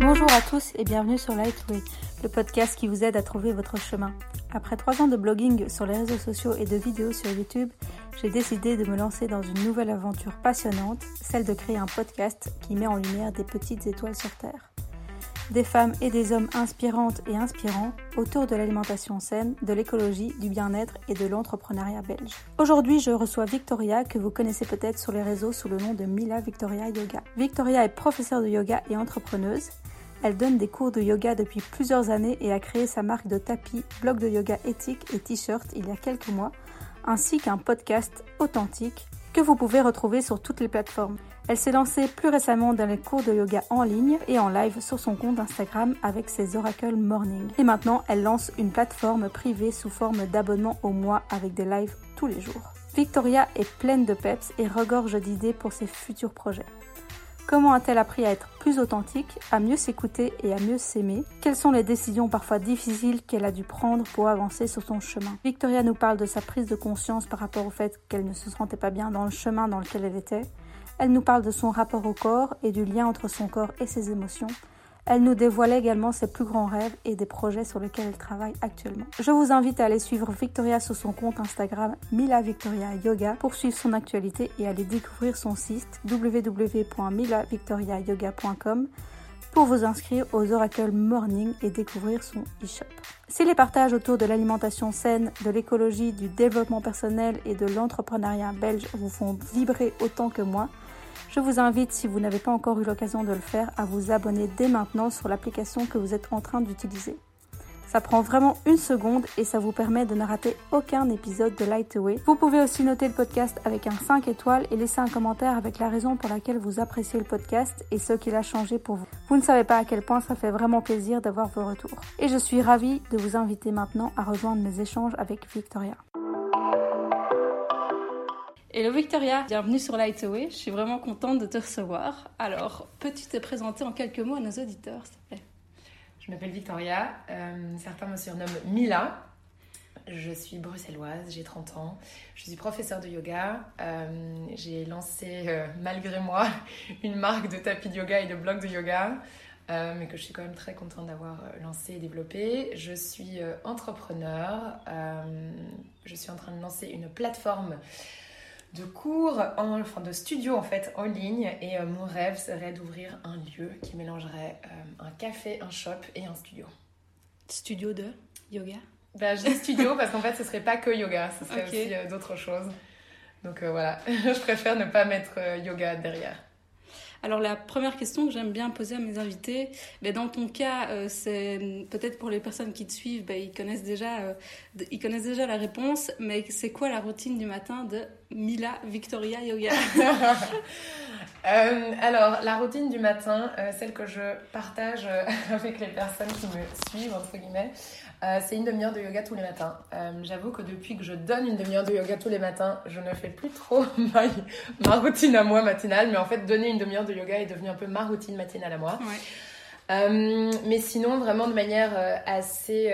Bonjour à tous et bienvenue sur Lightway, le podcast qui vous aide à trouver votre chemin. Après trois ans de blogging sur les réseaux sociaux et de vidéos sur YouTube, j'ai décidé de me lancer dans une nouvelle aventure passionnante, celle de créer un podcast qui met en lumière des petites étoiles sur Terre des femmes et des hommes inspirantes et inspirants autour de l'alimentation saine, de l'écologie, du bien-être et de l'entrepreneuriat belge. Aujourd'hui, je reçois Victoria, que vous connaissez peut-être sur les réseaux sous le nom de Mila Victoria Yoga. Victoria est professeure de yoga et entrepreneuse. Elle donne des cours de yoga depuis plusieurs années et a créé sa marque de tapis, blog de yoga éthique et t-shirt il y a quelques mois, ainsi qu'un podcast authentique que vous pouvez retrouver sur toutes les plateformes. Elle s'est lancée plus récemment dans les cours de yoga en ligne et en live sur son compte Instagram avec ses Oracle Morning. Et maintenant, elle lance une plateforme privée sous forme d'abonnement au mois avec des lives tous les jours. Victoria est pleine de peps et regorge d'idées pour ses futurs projets. Comment a-t-elle appris à être plus authentique, à mieux s'écouter et à mieux s'aimer? Quelles sont les décisions parfois difficiles qu'elle a dû prendre pour avancer sur son chemin? Victoria nous parle de sa prise de conscience par rapport au fait qu'elle ne se sentait pas bien dans le chemin dans lequel elle était, elle nous parle de son rapport au corps et du lien entre son corps et ses émotions. Elle nous dévoile également ses plus grands rêves et des projets sur lesquels elle travaille actuellement. Je vous invite à aller suivre Victoria sur son compte Instagram Mila Victoria Yoga pour suivre son actualité et aller découvrir son site www.milavictoriayoga.com pour vous inscrire aux Oracle Morning et découvrir son e-shop. Si les partages autour de l'alimentation saine, de l'écologie, du développement personnel et de l'entrepreneuriat belge vous font vibrer autant que moi, je vous invite, si vous n'avez pas encore eu l'occasion de le faire, à vous abonner dès maintenant sur l'application que vous êtes en train d'utiliser. Ça prend vraiment une seconde et ça vous permet de ne rater aucun épisode de Lightway. Vous pouvez aussi noter le podcast avec un 5 étoiles et laisser un commentaire avec la raison pour laquelle vous appréciez le podcast et ce qu'il a changé pour vous. Vous ne savez pas à quel point ça fait vraiment plaisir d'avoir vos retours. Et je suis ravie de vous inviter maintenant à rejoindre mes échanges avec Victoria. Hello Victoria, bienvenue sur Lightway. Je suis vraiment contente de te recevoir. Alors, peux-tu te présenter en quelques mots à nos auditeurs, s'il te plaît? Je m'appelle Victoria, euh, certains me surnomment Mila. Je suis bruxelloise, j'ai 30 ans. Je suis professeure de yoga. Euh, j'ai lancé, euh, malgré moi, une marque de tapis de yoga et de blocs de yoga, mais que je suis quand même très contente d'avoir lancé et développé. Je suis entrepreneur. je suis en train de lancer une plateforme de cours, en, enfin de studio en fait en ligne. Et euh, mon rêve serait d'ouvrir un lieu qui mélangerait euh, un café, un shop et un studio. Studio de yoga? Bah, Je dis studio parce qu'en fait ce serait pas que yoga, ce serait aussi euh, d'autres choses. Donc voilà, je préfère ne pas mettre yoga derrière. Alors la première question que j'aime bien poser à mes invités, ben, dans ton cas, euh, c'est peut-être pour les personnes qui te suivent, ben, ils connaissent déjà, euh, ils connaissent déjà la réponse. Mais c'est quoi la routine du matin de Mila Victoria Yoga? Euh, Alors la routine du matin, celle que je partage avec les personnes qui me suivent entre guillemets. Euh, c'est une demi-heure de yoga tous les matins. Euh, j'avoue que depuis que je donne une demi-heure de yoga tous les matins, je ne fais plus trop ma, routine à moi matinale, mais en fait, donner une demi-heure de yoga est devenu un peu ma routine matinale à moi. Euh, mais sinon, vraiment de manière assez,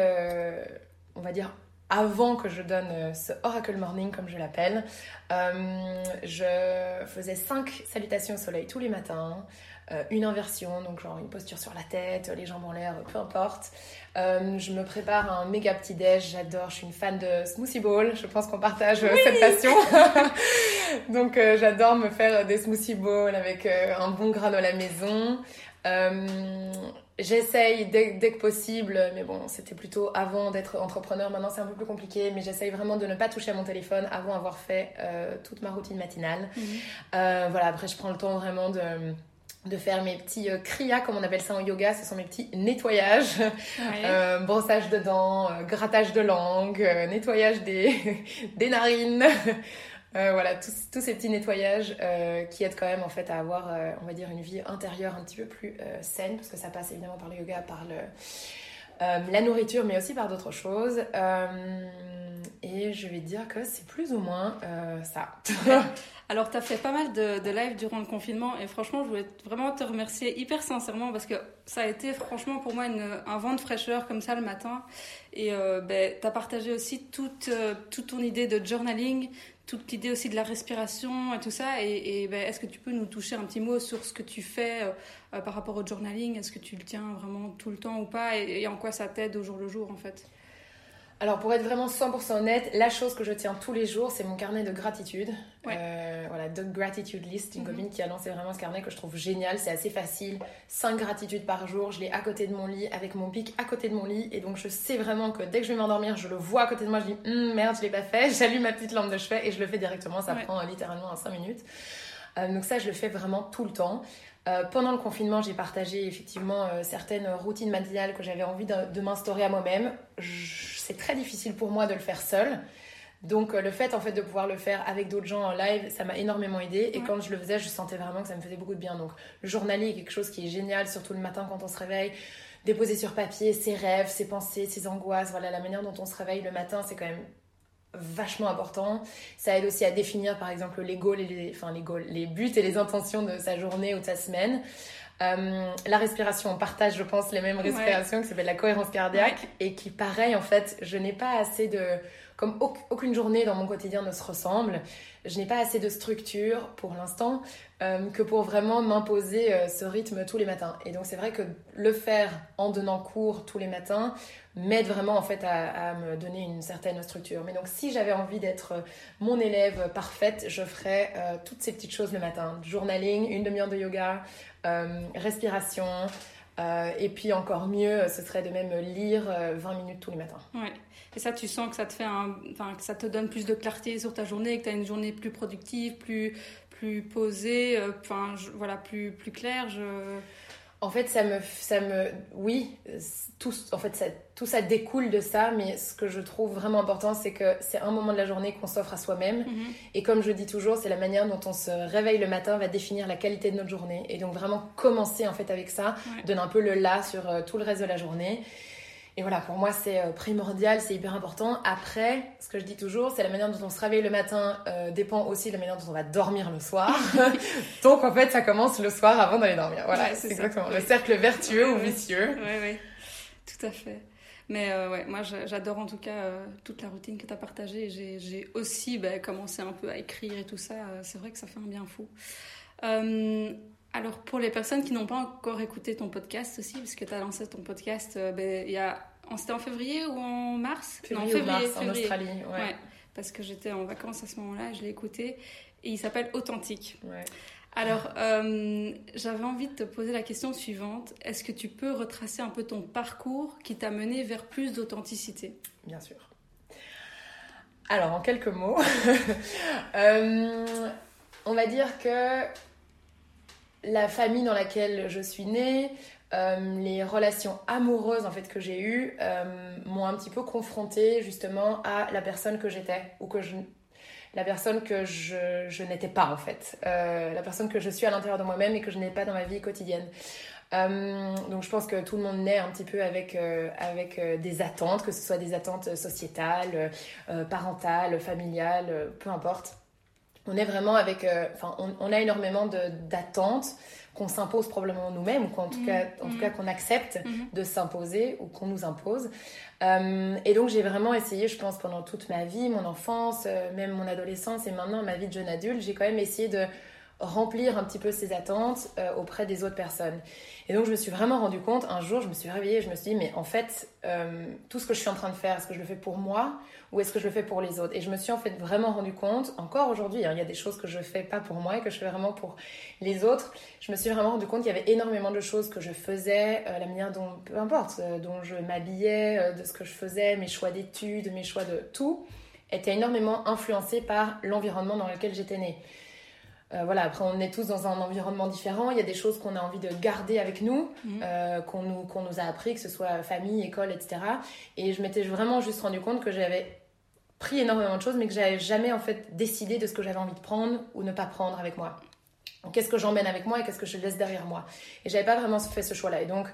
on va dire, avant que je donne ce Oracle Morning, comme je l'appelle, je faisais cinq salutations au soleil tous les matins. Euh, une inversion, donc genre une posture sur la tête, les jambes en l'air, peu importe. Euh, je me prépare un méga petit déj, j'adore, je suis une fan de smoothie bowl, je pense qu'on partage euh, cette passion. donc j'adore me faire des smoothie bowls avec un bon granola maison. J'essaye dès, que possible, mais bon, c'était plutôt avant d'être entrepreneur. Maintenant, c'est un peu plus compliqué, mais j'essaye vraiment de ne pas toucher à mon téléphone avant d'avoir fait toute ma routine matinale. Mhm. voilà, après, je prends le temps vraiment de de faire mes petits euh, kriyas, comme on appelle ça en yoga, ce sont mes petits nettoyages, euh, brossage de dents, euh, grattage de langue, nettoyage des, des narines, voilà, tous, tous, ces petits nettoyages qui aident quand même en fait à avoir, on va dire, une vie intérieure un petit peu plus saine, parce que ça passe évidemment par le yoga, par le, la nourriture, mais aussi par d'autres choses. Et je vais dire que c'est plus ou moins ça. Alors, tu as fait pas mal de, de lives durant le confinement et franchement, je voulais vraiment te remercier hyper sincèrement parce que ça a été franchement pour moi un vent de fraîcheur comme ça le matin. Et euh, ben, tu as partagé aussi toute, euh, toute ton idée de journaling, toute l'idée aussi de la respiration et tout ça. Et, ben, est-ce que tu peux nous toucher un petit mot sur ce que tu fais par rapport au journaling? Est-ce que tu le tiens vraiment tout le temps ou pas? Et en quoi ça t'aide au jour le jour en fait? Alors pour être vraiment 100% honnête, la chose que je tiens tous les jours, c'est mon carnet de gratitude. Euh, voilà, The Gratitude List, une mhm. copine qui a lancé vraiment ce carnet que je trouve génial, c'est assez facile. 5 gratitudes par jour, je l'ai à côté de mon lit, avec mon pic à côté de mon lit, et donc je sais vraiment que dès que je vais m'endormir, je le vois à côté de moi, je dis hum, merde, je l'ai pas fait, j'allume ma petite lampe de chevet et je le fais directement, ça prend littéralement 5 minutes. Euh, donc ça, je le fais vraiment tout le temps. Euh, pendant le confinement, j'ai partagé effectivement euh, certaines routines matinales que j'avais envie de, m'instaurer à moi-même. C'est très difficile pour moi de le faire seul. Donc euh, le fait en fait de pouvoir le faire avec d'autres gens en live, ça m'a énormément aidé. Et quand je le faisais, je sentais vraiment que ça me faisait beaucoup de bien. Donc le journaling est quelque chose qui est génial, surtout le matin quand on se réveille. Déposer sur papier ses rêves, ses pensées, ses angoisses. Voilà, la manière dont on se réveille le matin, c'est quand même vachement important. Ça aide aussi à définir par exemple les goals et les, enfin, les, goals, les buts et les intentions de sa journée ou de sa semaine. Euh, la respiration, on partage, je pense, les mêmes respirations qui s'appelle la cohérence cardiaque et qui, pareil, en fait, je n'ai pas assez de. Comme aucune journée dans mon quotidien ne se ressemble, je n'ai pas assez de structure pour l'instant euh, que pour vraiment m'imposer euh, ce rythme tous les matins. Et donc, c'est vrai que le faire en donnant cours tous les matins, m'aide vraiment en fait à, me donner une certaine structure. Mais donc si j'avais envie d'être mon élève parfaite, je ferais euh, toutes ces petites choses le matin. Journaling, une demi-heure de yoga, euh, respiration. Euh, et puis encore mieux, ce serait de même lire 20 minutes tous les matins. Ouais. Et ça, tu sens que ça te fait enfin, que ça te donne plus de clarté sur ta journée, que tu as une journée plus productive, plus, plus posée, enfin, voilà, plus, plus claire. En fait, ça me, ça me, oui, tout, en fait, ça, tout ça découle de ça, mais ce que je trouve vraiment important, c'est que c'est un moment de la journée qu'on s'offre à soi-même. Mhm. Et comme je dis toujours, c'est la manière dont on se réveille le matin va définir la qualité de notre journée. Et donc vraiment commencer en fait avec ça, donne un peu le là sur euh, tout le reste de la journée. Et voilà, pour moi, c'est euh, primordial, c'est hyper important. Après, ce que je dis toujours, c'est la manière dont on se réveille le matin euh, dépend aussi de la manière dont on va dormir le soir. Donc, en fait, ça commence le soir avant d'aller dormir. Voilà, c'est exactement le cercle vertueux ou vicieux. Oui, oui, tout à fait. Mais euh, ouais, moi, j'adore en tout cas toute la routine que tu as partagée. J'ai aussi bah, commencé un peu à écrire et tout ça. c'est vrai que ça fait un bien fou. Alors, pour les personnes qui n'ont pas encore écouté ton podcast aussi, parce que tu as lancé ton podcast, euh, ben, il y a... c'était en février ou en mars? Février Non, février, en Australie. Ouais. parce que j'étais en vacances à ce moment-là, je l'ai écouté, et il s'appelle Authentique. Ouais. Alors, euh, j'avais envie de te poser la question suivante. Est-ce que tu peux retracer un peu ton parcours qui t'a mené vers plus d'authenticité? Bien sûr. Alors, en quelques mots, euh, on va dire que la famille dans laquelle je suis née, euh, les relations amoureuses en fait que j'ai eues euh, m'ont un petit peu confrontée justement à la personne que j'étais ou que je la personne que je, n'étais pas en fait. Euh, la personne que je suis à l'intérieur de moi-même et que je n'ai pas dans ma vie quotidienne. Donc je pense que tout le monde naît un petit peu avec, avec des attentes, que ce soit des attentes sociétales, parentales, familiales, peu importe on est vraiment avec, euh, enfin, on, a énormément d'attentes qu'on s'impose probablement nous-mêmes, ou qu'en tout, mm. cas, en tout cas mm. qu'on accepte mm-hmm. de s'imposer ou qu'on nous impose. Euh, et donc j'ai vraiment essayé, je pense, pendant toute ma vie, mon enfance, euh, même mon adolescence et maintenant ma vie de jeune adulte, j'ai quand même essayé de remplir un petit peu ces attentes auprès des autres personnes. Et donc je me suis vraiment rendu compte, un jour je me suis réveillée, je me suis dit, mais en fait, tout ce que je suis en train de faire, est-ce que je le fais pour moi ou est-ce que je le fais pour les autres? Et je me suis en fait vraiment rendu compte, encore aujourd'hui, hein, il y a des choses que je fais pas pour moi et que je fais vraiment pour les autres. Je me suis vraiment rendu compte qu'il y avait énormément de choses que je faisais, euh, la manière dont, peu importe, euh, dont je m'habillais, euh, de ce que je faisais, mes choix d'études, mes choix de tout, était énormément influencé par l'environnement dans lequel j'étais née. Voilà, après on est tous dans un environnement différent, il y a des choses qu'on a envie de garder avec nous, mmh. qu'on nous, qu'on nous a appris, que ce soit famille, école, etc. Et je m'étais vraiment juste rendu compte que j'avais pris énormément de choses, mais que j'avais jamais en fait décidé de ce que j'avais envie de prendre ou ne pas prendre avec moi. Qu'est-ce que j'emmène avec moi et qu'est-ce que je laisse derrière moi? Et j'avais pas vraiment fait ce choix-là. Et donc,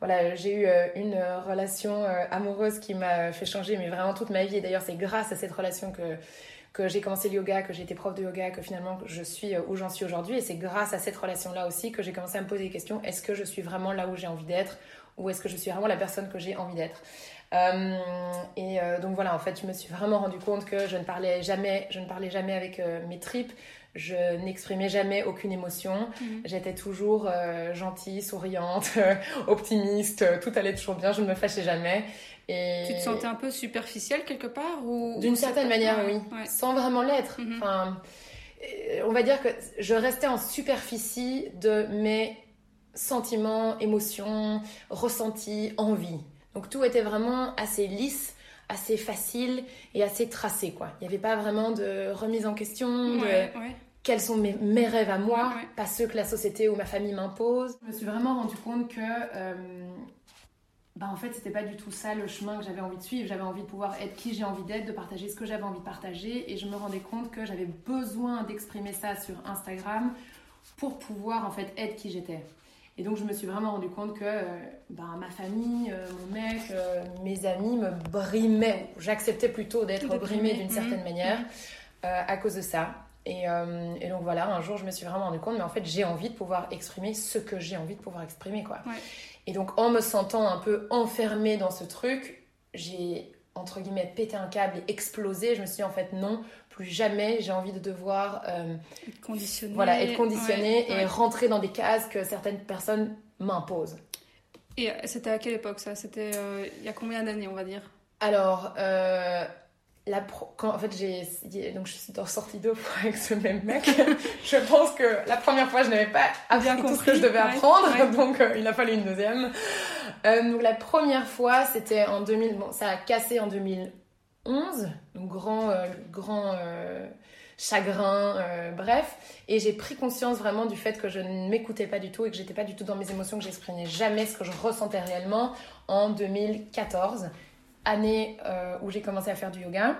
voilà, j'ai eu euh, une relation euh, amoureuse qui m'a fait changer, mais vraiment toute ma vie. Et d'ailleurs, c'est grâce à cette relation que, que j'ai commencé le yoga, que j'ai été prof de yoga, que finalement je suis euh, où j'en suis aujourd'hui. Et c'est grâce à cette relation-là aussi que j'ai commencé à me poser des questions. Est-ce que je suis vraiment là où j'ai envie d'être? Ou est-ce que je suis vraiment la personne que j'ai envie d'être? Euh, et euh, donc voilà, en fait, je me suis vraiment rendu compte que je ne parlais jamais, je ne parlais jamais avec euh, mes tripes. Je n'exprimais jamais aucune émotion. Mhm. J'étais toujours gentille, souriante, optimiste. Tout allait toujours bien. Je ne me fâchais jamais. Et... Tu te sentais un peu superficielle quelque part ou D'une certaine manière, oui, sans vraiment l'être. Mhm. Enfin, on va dire que je restais en superficie de mes sentiments, émotions, ressentis, envies. Donc tout était vraiment assez lisse, assez facile et assez tracé. Quoi. Il n'y avait pas vraiment de remise en question de quels sont mes, rêves à moi, pas ceux que la société ou ma famille m'impose. Je me suis vraiment rendu compte que... Euh, bah en fait, c'était pas du tout ça le chemin que j'avais envie de suivre. J'avais envie de pouvoir être qui j'ai envie d'être, de partager ce que j'avais envie de partager. Et je me rendais compte que j'avais besoin d'exprimer ça sur Instagram pour pouvoir en fait être qui j'étais. Et donc, je me suis vraiment rendu compte que euh, ben, ma famille, euh, mon mec, euh, mes amis me brimaient. J'acceptais plutôt d'être brimée d'une certaine mmh. manière à cause de ça. Et, et, donc, voilà, un jour, je me suis vraiment rendu compte, mais en fait, j'ai envie de pouvoir exprimer ce que j'ai envie de pouvoir exprimer, quoi. Et donc, en me sentant un peu enfermée dans ce truc, j'ai entre guillemets pété un câble et explosé. Je me suis dit en fait non, plus jamais j'ai envie de devoir euh, être conditionné, voilà, être conditionné et rentrer dans des cases que certaines personnes m'imposent. Et c'était à quelle époque ça? C'était euh, il y a combien d'années on va dire? Alors euh, la quand en fait j'ai donc je suis sortie deux fois avec ce même mec. Je pense que la première fois je n'avais pas appris tout ce que je devais apprendre. donc il a fallu une deuxième. Donc la première fois c'était en 2000 bon ça a cassé en 2000 11, donc grand, euh, grand euh, chagrin, euh, bref. Et j'ai pris conscience vraiment du fait que je ne m'écoutais pas du tout et que j'étais pas du tout dans mes émotions, que j'exprimais jamais ce que je ressentais réellement en 2014, année où j'ai commencé à faire du yoga.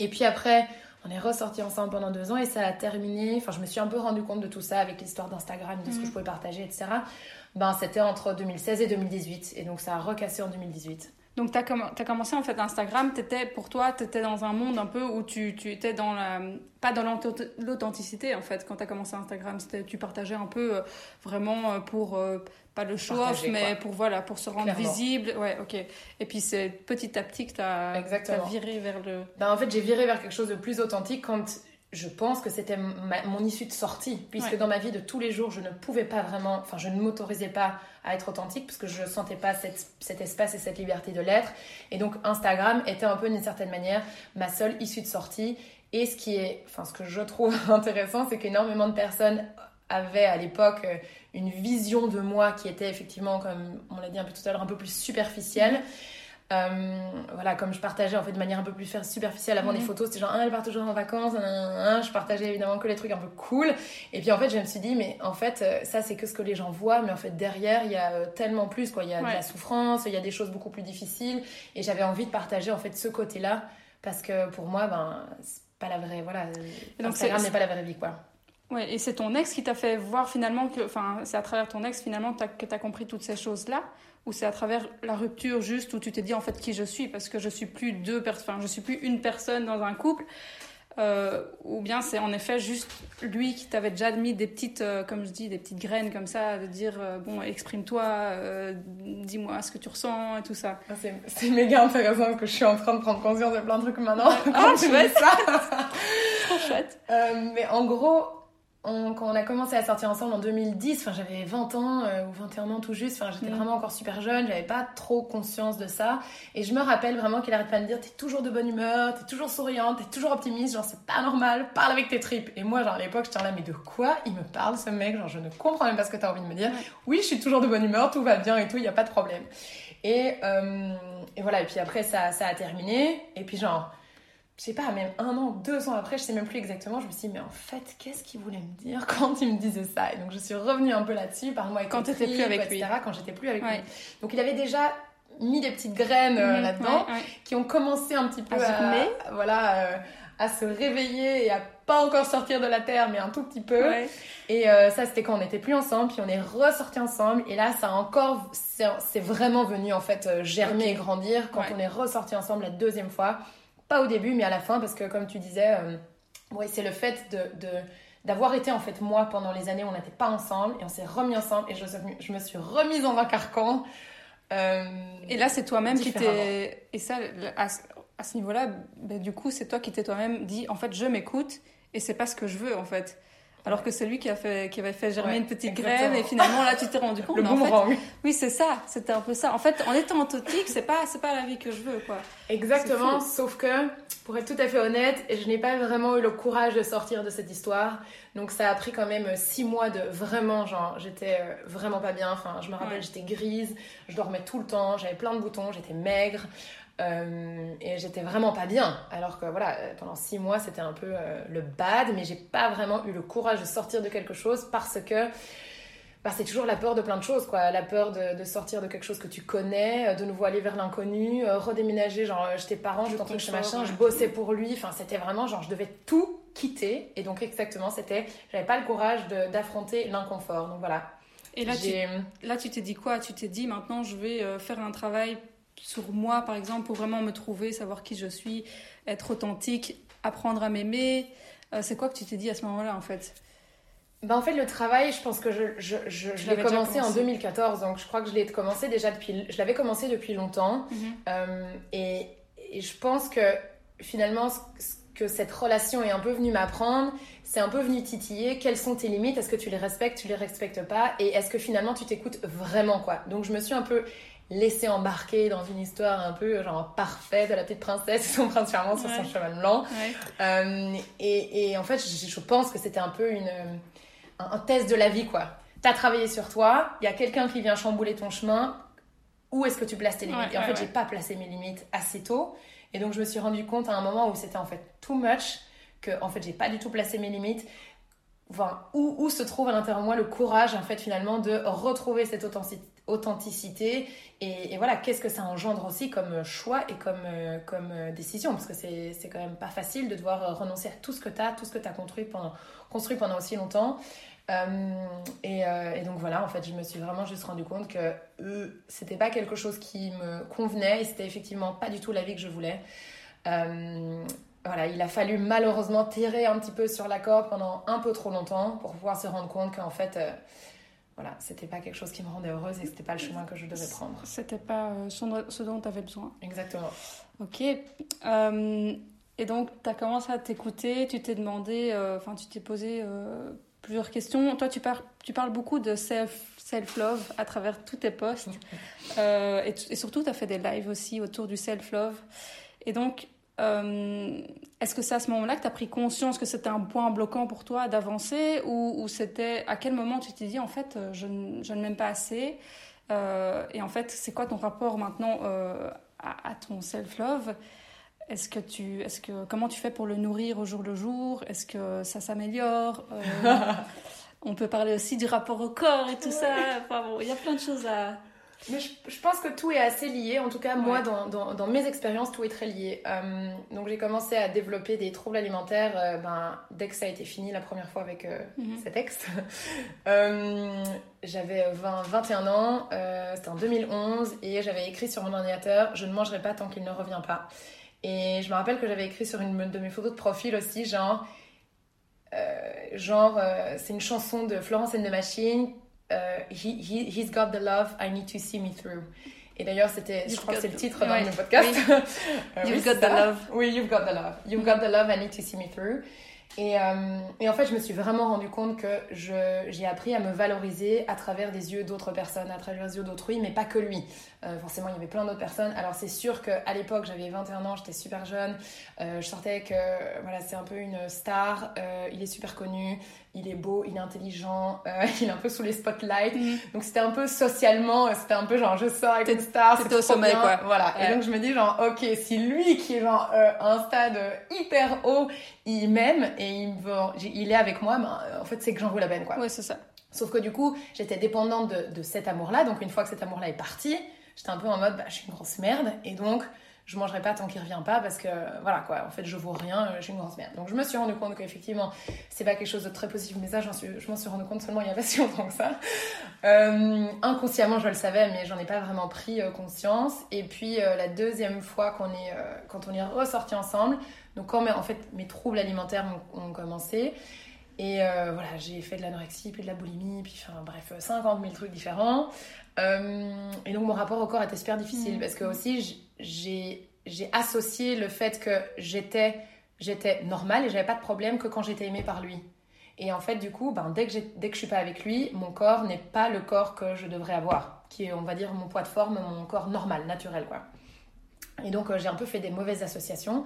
Et puis après, on est ressortis ensemble pendant deux ans et ça a terminé. Enfin, je me suis un peu rendu compte de tout ça avec l'histoire d'Instagram, de ce que mhm. je pouvais partager, etc. Ben, c'était entre 2016 et 2018 et donc ça a recassé en 2018. Donc, tu as, as, commencé en fait Instagram, étais, pour toi, tu étais dans un monde un peu où tu, tu étais dans la. pas dans l'authenticité en fait, quand tu as commencé Instagram. Tu partageais un peu euh, vraiment euh, pour. Euh, pas le show-off, mais pour, voilà, pour se rendre visible. Ouais, ok. Et puis c'est petit à petit que tu as, viré vers le. Ben, en fait, j'ai viré vers quelque chose de plus authentique quand je pense que c'était mon issue de sortie, puisque dans ma vie de tous les jours, je ne pouvais pas vraiment, enfin, je ne m'autorisais pas à être authentique, parce que je ne sentais pas cet espace et cette liberté de l'être. Et donc, Instagram était un peu, d'une certaine manière, ma seule issue de sortie. Et ce qui est, enfin, ce que je trouve intéressant, c'est qu'énormément de personnes avaient à l'époque une vision de moi qui était effectivement, comme on l'a dit un peu tout à l'heure, un peu plus superficielle. Euh, voilà, comme je partageais en fait de manière un peu plus superficielle avant des mhm. photos, c'était genre, ah, elle part toujours en vacances, je partageais évidemment que les trucs un peu cool. Et puis en fait, je me suis dit, mais en fait, euh, ça c'est que ce que les gens voient, mais en fait, derrière, il y a euh, tellement plus, quoi. Il y a de la souffrance, il y a des choses beaucoup plus difficiles. Et j'avais envie de partager en fait ce côté-là, parce que pour moi, ben, c'est pas la vraie, voilà, Instagram n'est pas la vraie vie, quoi. Ouais, et c'est ton ex qui t'a fait voir finalement que, enfin, c'est à travers ton ex finalement que tu as compris toutes ces choses-là? Ou c'est à travers la rupture juste où tu t'es dit en fait qui je suis parce que je suis plus deux personnes, je suis plus une personne dans un couple. Euh, ou bien c'est en effet juste lui qui t'avait déjà mis des petites, euh, comme je dis, des petites graines comme ça, de dire euh, bon, exprime-toi, dis-moi ce que tu ressens et tout ça. Ah, c'est méga intéressant que je suis en train de prendre conscience de plein de trucs maintenant. Ah, tu vois ça Trop chouette. mais en gros, quand on a commencé à sortir ensemble en 2010, enfin j'avais 20 ans euh, ou 21 ans tout juste, enfin j'étais mm. vraiment encore super jeune, j'avais pas trop conscience de ça. Et je me rappelle vraiment qu'il arrête pas de me dire t'es toujours de bonne humeur, t'es toujours souriante, t'es toujours optimiste, genre c'est pas normal, parle avec tes tripes. Et moi, genre à l'époque, j'étais là, mais de quoi il me parle ce mec? Genre je ne comprends même pas ce que t'as envie de me dire. Oui, je suis toujours de bonne humeur, tout va bien et tout, il y a pas de problème. Et, euh, et voilà, et puis après ça, ça a terminé, et puis genre je sais pas, même un an, deux ans après, je sais même plus exactement, je me suis dit, mais en fait, qu'est-ce qu'il voulait me dire quand il me disait ça? Et donc, je suis revenue un peu là-dessus, par moi, quand t'étais plus avec lui. Quand j'étais plus avec lui. Donc, il avait déjà mis des petites graines euh, mhm, là-dedans qui ont commencé un petit peu à, voilà, euh, à se réveiller et à pas encore sortir de la terre, mais un tout petit peu. Et euh, ça, c'était quand on n'était plus ensemble, puis on est ressortis ensemble. Et là, ça a encore, c'est vraiment venu en fait germer et grandir quand on est ressortis ensemble la deuxième fois pas au début, mais à la fin, parce que comme tu disais, euh, c'est le fait de, d'avoir été en fait moi pendant les années où on n'était pas ensemble et on s'est remis ensemble et je, je, me suis remise dans un carcan et là, c'est toi-même qui t'es. Et ça, à, à ce niveau-là, ben, du coup, c'est toi qui t'es toi-même dit en fait, je m'écoute et c'est pas ce que je veux en fait. Alors que c'est lui qui, a fait, qui avait fait germer une petite graine et finalement là tu t'es rendu compte. Le boomerang. En fait, oui, c'est ça, c'était un peu ça. En fait, en étant authentique, c'est pas, c'est pas la vie que je veux quoi. Exactement, sauf que pour être tout à fait honnête, je n'ai pas vraiment eu le courage de sortir de cette histoire. Donc ça a pris quand même six mois de vraiment, genre, j'étais euh, vraiment pas bien. Enfin, je me rappelle, j'étais grise, je dormais tout le temps, j'avais plein de boutons, j'étais maigre. Euh, et j'étais vraiment pas bien. Alors que voilà, pendant six mois, c'était un peu euh, le bad, mais j'ai pas vraiment eu le courage de sortir de quelque chose parce que bah, c'est toujours la peur de plein de choses, quoi. La peur de, sortir de quelque chose que tu connais, euh, de nouveau aller vers l'inconnu, redéménager. Genre, j'étais parent, je suis chez machin, je bossais pour lui. Enfin, c'était vraiment genre, je devais tout quitter. Et donc, exactement, c'était, j'avais pas le courage d'affronter l'inconfort. Donc voilà. Et là, tu, là, tu t'es dit quoi? Tu t'es dit, maintenant, je vais faire un travail sur moi, par exemple, pour vraiment me trouver, savoir qui je suis, être authentique, apprendre à m'aimer euh, C'est quoi que tu t'es dit à ce moment-là, en fait? Ben en fait, le travail, je pense que je, je, je, l'ai commencé, en 2014, donc je crois que je l'ai commencé déjà depuis, je l'avais commencé depuis longtemps, mhm. euh, et, et, je pense que finalement, ce que cette relation est un peu venue m'apprendre, c'est un peu venu titiller. Quelles sont tes limites Est-ce que tu les respectes, tu les respectes pas Et est-ce que finalement tu t'écoutes vraiment quoi? Donc je me suis un peu laisser embarquer dans une histoire un peu genre parfaite de la petite princesse et son prince charmant sur son cheval blanc. Euh, et, et, en fait, je, je pense que c'était un peu une, un, test de la vie, quoi. T'as travaillé sur toi, il y a quelqu'un qui vient chambouler ton chemin. Où est-ce que tu places tes limites? Et en fait, j'ai pas placé mes limites assez tôt. Et donc, je me suis rendu compte à un moment où c'était en fait too much, que en fait, j'ai pas du tout placé mes limites. Enfin, où, se trouve à l'intérieur de moi le courage, en fait, finalement, de retrouver cette authenticité et, voilà qu'est-ce que ça engendre aussi comme choix et comme, euh, euh, décision? Parce que c'est quand même pas facile de devoir euh, renoncer à tout ce que tu as, tout ce que tu as construit pendant, aussi longtemps. Et, donc voilà en fait je me suis vraiment juste rendu compte que c'était pas quelque chose qui me convenait et c'était effectivement pas du tout la vie que je voulais voilà, il a fallu malheureusement tirer un petit peu sur la corde pendant un peu trop longtemps pour pouvoir se rendre compte qu'en fait, voilà, c'était pas quelque chose qui me rendait heureuse et c'était pas le chemin que je devais prendre. C'était pas euh, ce dont tu avais besoin. Exactement. Ok. Euh, et donc, tu as commencé à t'écouter, tu t'es demandé, euh, enfin, tu t'es posé plusieurs questions. Toi, tu, parles, tu parles beaucoup de self, self-love à travers tous tes posts. et, et, surtout, tu as fait des lives aussi autour du self-love. Et donc, euh, est-ce que c'est à ce moment-là que tu as pris conscience que c'était un point bloquant pour toi d'avancer ou, c'était à quel moment tu t'es dit en fait euh, je, ne m'aime pas assez euh, et en fait c'est quoi ton rapport maintenant à, ton self-love? Est-ce que tu, est-ce que comment tu fais pour le nourrir au jour le jour? Est-ce que ça s'améliore? On peut parler aussi du rapport au corps et tout ça. Enfin bon, il y a plein de choses à, mais je, pense que tout est assez lié. En tout cas, moi, dans, dans, mes expériences, tout est très lié. Euh, donc, j'ai commencé à développer des troubles alimentaires euh, ben, dès que ça a été fini la première fois avec euh, mhm. cet ex. j'avais 21 ans, c'était en 2011, et j'avais écrit sur mon ordinateur Je ne mangerai pas tant qu'il ne revient pas. Et je me rappelle que j'avais écrit sur une de mes photos de profil aussi, genre. genre, c'est une chanson de Florence and the Machine euh, he, he, He's got the love, I need to see me through. Et d'ailleurs, c'était, je crois que c'est le titre dans mon podcast. Euh, you've got the love. Oui, you've got the love. You've got the love, I need to see me through. Et, euh, et, en fait, je me suis vraiment rendu compte que j'ai appris à me valoriser à travers des yeux d'autres personnes, à travers les yeux d'autrui, mais pas que lui. Euh, forcément, il y avait plein d'autres personnes. Alors, c'est sûr qu'à l'époque, j'avais 21 ans, j'étais super jeune. Euh, je sortais que voilà, c'est un peu une star. il est super connu, il est beau, il est intelligent, il est un peu sous les spotlights. Mm. Donc, c'était un peu socialement, c'était un peu genre, je sors avec une star. C'était au sommet, quoi. Voilà. Et donc, je me dis, genre, ok, si lui qui est genre un stade hyper haut, il m'aime et il, il est avec moi, ben, en fait, c'est que j'en vaut la peine, quoi. Ouais, c'est ça. Sauf que du coup, j'étais dépendante de, de cet amour-là. Donc, une fois que cet amour-là est parti, j'étais un peu en mode, bah, je suis une grosse merde. Et donc, je mangerai pas tant qu'il revient pas parce que voilà quoi en fait je vaux rien je suis une grosse merde donc je me suis rendu compte qu'effectivement c'est pas quelque chose de très positif mais ça suis, je m'en suis rendu compte seulement il y a pas si longtemps que ça euh, inconsciemment je le savais mais j'en ai pas vraiment pris euh, conscience et puis euh, la deuxième fois qu'on est quand on est ressorti ensemble donc quand en fait mes troubles alimentaires ont, commencé Et euh, voilà, j'ai fait de l'anorexie, puis de la boulimie, puis enfin bref, 50 000 trucs différents. Euh, et donc mon rapport au corps était super difficile parce que aussi j'ai associé le fait que j'étais j'étais normale et j'avais pas de problème que quand j'étais aimée par lui. Et en fait, du coup, ben, dès, que dès que je suis pas avec lui, mon corps n'est pas le corps que je devrais avoir, qui est, on va dire, mon poids de forme, mon corps normal, naturel, quoi. Et donc, euh, j'ai un peu fait des mauvaises associations.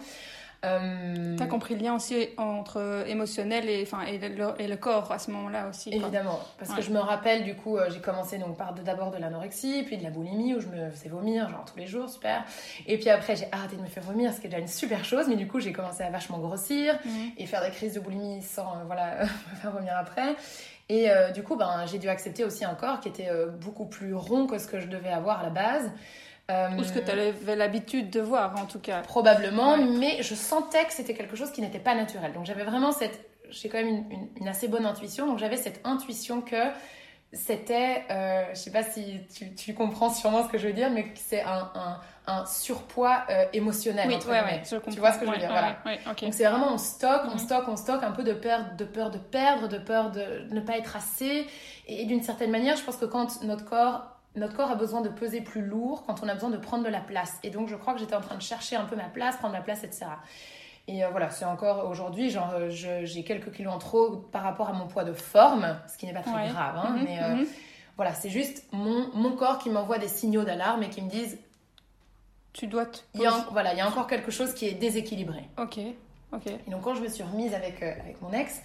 Euh... T'as compris le lien aussi entre émotionnel et, enfin, et, le, et le corps à ce moment-là aussi. Évidemment, parce que je me rappelle du coup, euh, j'ai commencé donc par d'abord de l'anorexie, puis de la boulimie où je me faisais vomir genre tous les jours, super. Et puis après j'ai arrêté de me faire vomir, ce qui est déjà une super chose, mais du coup j'ai commencé à vachement grossir mhm. et faire des crises de boulimie sans euh, voilà me faire vomir après. Et euh, du coup, ben, j'ai dû accepter aussi un corps qui était beaucoup plus rond que ce que je devais avoir à la base. Ou ce que tu avais l'habitude de voir, en tout cas. Probablement, mais je sentais que c'était quelque chose qui n'était pas naturel. Donc j'avais vraiment cette... J'ai quand même une, assez bonne intuition, donc j'avais cette intuition que c'était... Euh, je sais pas si tu, tu, comprends sûrement ce que je veux dire, mais c'est un, un, un, surpoids euh, émotionnel. Oui, entre ouais, je Tu vois ce que je veux dire voilà. Donc c'est vraiment on stocke, on mhm. stocke, on stocke un peu de peur, de peur de perdre, de peur de ne pas être assez. et d'une certaine manière, je pense que quand notre corps notre corps a besoin de peser plus lourd quand on a besoin de prendre de la place. Et donc, je crois que j'étais en train de chercher un peu ma place, prendre ma place, etc. Et euh, voilà, c'est encore aujourd'hui, genre, euh, j'ai quelques kilos en trop par rapport à mon poids de forme, ce qui n'est pas très grave, hein, mhm, mais euh, mhm. voilà, c'est juste mon, mon corps qui m'envoie des signaux d'alarme et qui me disent Tu dois te. Il y a, voilà, il y a encore quelque chose qui est déséquilibré. Ok, ok. Et donc, quand je me suis remise avec, avec mon ex,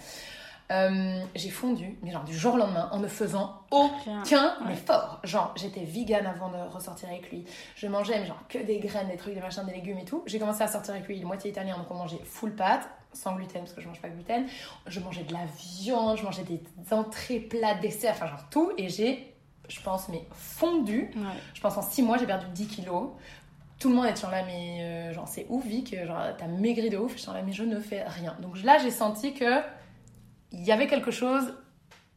euh, j'ai fondu, mais genre du jour au lendemain, en ne faisant aucun effort. Genre, j'étais vegan avant de ressortir avec lui. Je mangeais, mais genre, que des graines, des trucs, des machins, des légumes et tout. J'ai commencé à sortir avec lui, il moitié italien, donc on mangeait full pâte, sans gluten, parce que je mange pas de gluten. Je mangeais de la viande, je mangeais des entrées, plats, desserts, enfin, genre tout. Et j'ai, je pense, mais fondu. Je pense en 6 mois, j'ai perdu 10 kilos tout le monde est genre là mais euh, genre c'est ouf Vic genre t'as maigri de ouf je suis là mais je ne fais rien donc là j'ai senti que il y avait quelque chose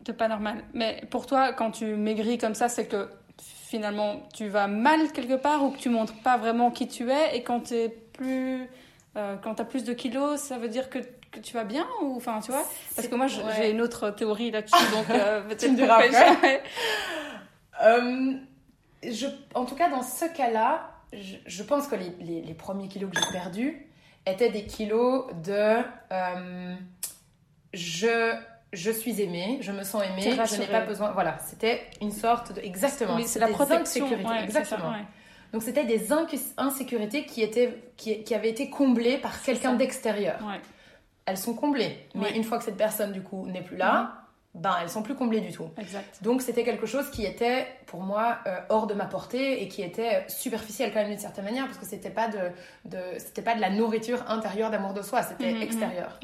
de pas normal. Mais pour toi, quand tu maigris comme ça, c'est que finalement tu vas mal quelque part ou que tu montres pas vraiment qui tu es et quand tu plus euh, quand tu as plus de kilos, ça veut dire que, que tu vas bien ou enfin tu vois? Parce que moi j'ai une autre théorie là-dessus donc euh, peut-être que euh, je en tout cas dans ce cas-là, je, je, pense que les, les, les premiers kilos que j'ai perdus étaient des kilos de euh, je je suis aimée, je me sens aimée, je n'ai pas besoin. Voilà, c'était une sorte de. Exactement. C'est la protection. exactement. Donc c'était des insécurités qui, étaient, qui, qui avaient été comblées par quelqu'un d'extérieur. Elles sont comblées. Mais une fois que cette personne, du coup, n'est plus là, ben, elles sont plus comblées du tout. Exact. Donc c'était quelque chose qui était, pour moi, euh, hors de ma portée et qui était superficiel quand même d'une certaine manière, parce que c'était pas de, de c'était pas de la nourriture intérieure d'amour de soi, c'était mhm, mhm. extérieur.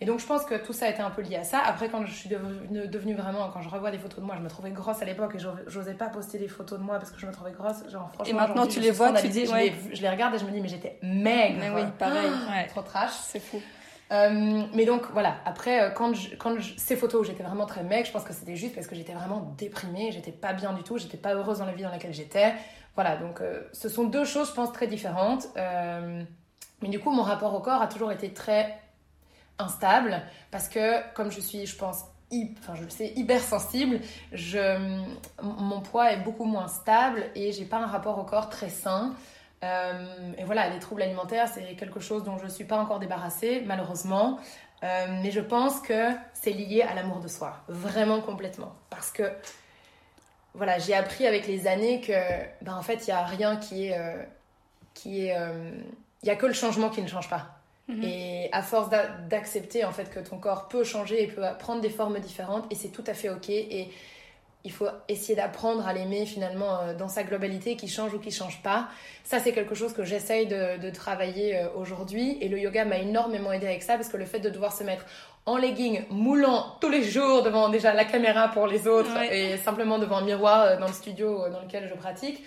Et donc je pense que tout ça a été un peu lié à ça. Après, quand je suis devenue, vraiment, quand je revois des photos de moi, je me trouvais grosse à l'époque et j'osais pas poster des photos de moi parce que je me trouvais grosse. Genre, franchement, et maintenant tu les vois, tu dis, je, les, je, les, regarde et je me dis, mais j'étais maigre. Mais oui, pareil. Trop trash. C'est fou. Euh, mais donc voilà, après, euh, quand, quand ces photos où j'étais vraiment très maigre, je pense que c'était juste parce que j'étais vraiment déprimée, j'étais pas bien du tout, j'étais pas heureuse dans la vie dans laquelle j'étais. Voilà, donc euh, ce sont deux choses, je pense, très différentes. mais du coup, mon rapport au corps a toujours été très instable parce que comme je suis, je pense, enfin je le sais, hyper sensible, je, mon poids est beaucoup moins stable et j'ai pas un rapport au corps très sain. Euh, et voilà, les troubles alimentaires, c'est quelque chose dont je ne suis pas encore débarrassée, malheureusement. Euh, mais je pense que c'est lié à l'amour de soi, vraiment complètement. Parce que, voilà, j'ai appris avec les années que, ben, en fait, il n'y a rien qui est. Euh, qui est il n'y a que le changement qui ne change pas. Mhm. Et à force d'accepter en fait que ton corps peut changer et peut prendre des formes différentes, et c'est tout à fait ok. Et il faut essayer d'apprendre à l'aimer finalement euh, dans sa globalité, qui change ou qui change pas. Ça, c'est quelque chose que j'essaye de, travailler euh, aujourd'hui. Et le yoga m'a énormément aidé avec ça parce que le fait de devoir se mettre en legging, moulant tous les jours devant déjà la caméra pour les autres et simplement devant un miroir euh, dans le studio dans lequel je pratique,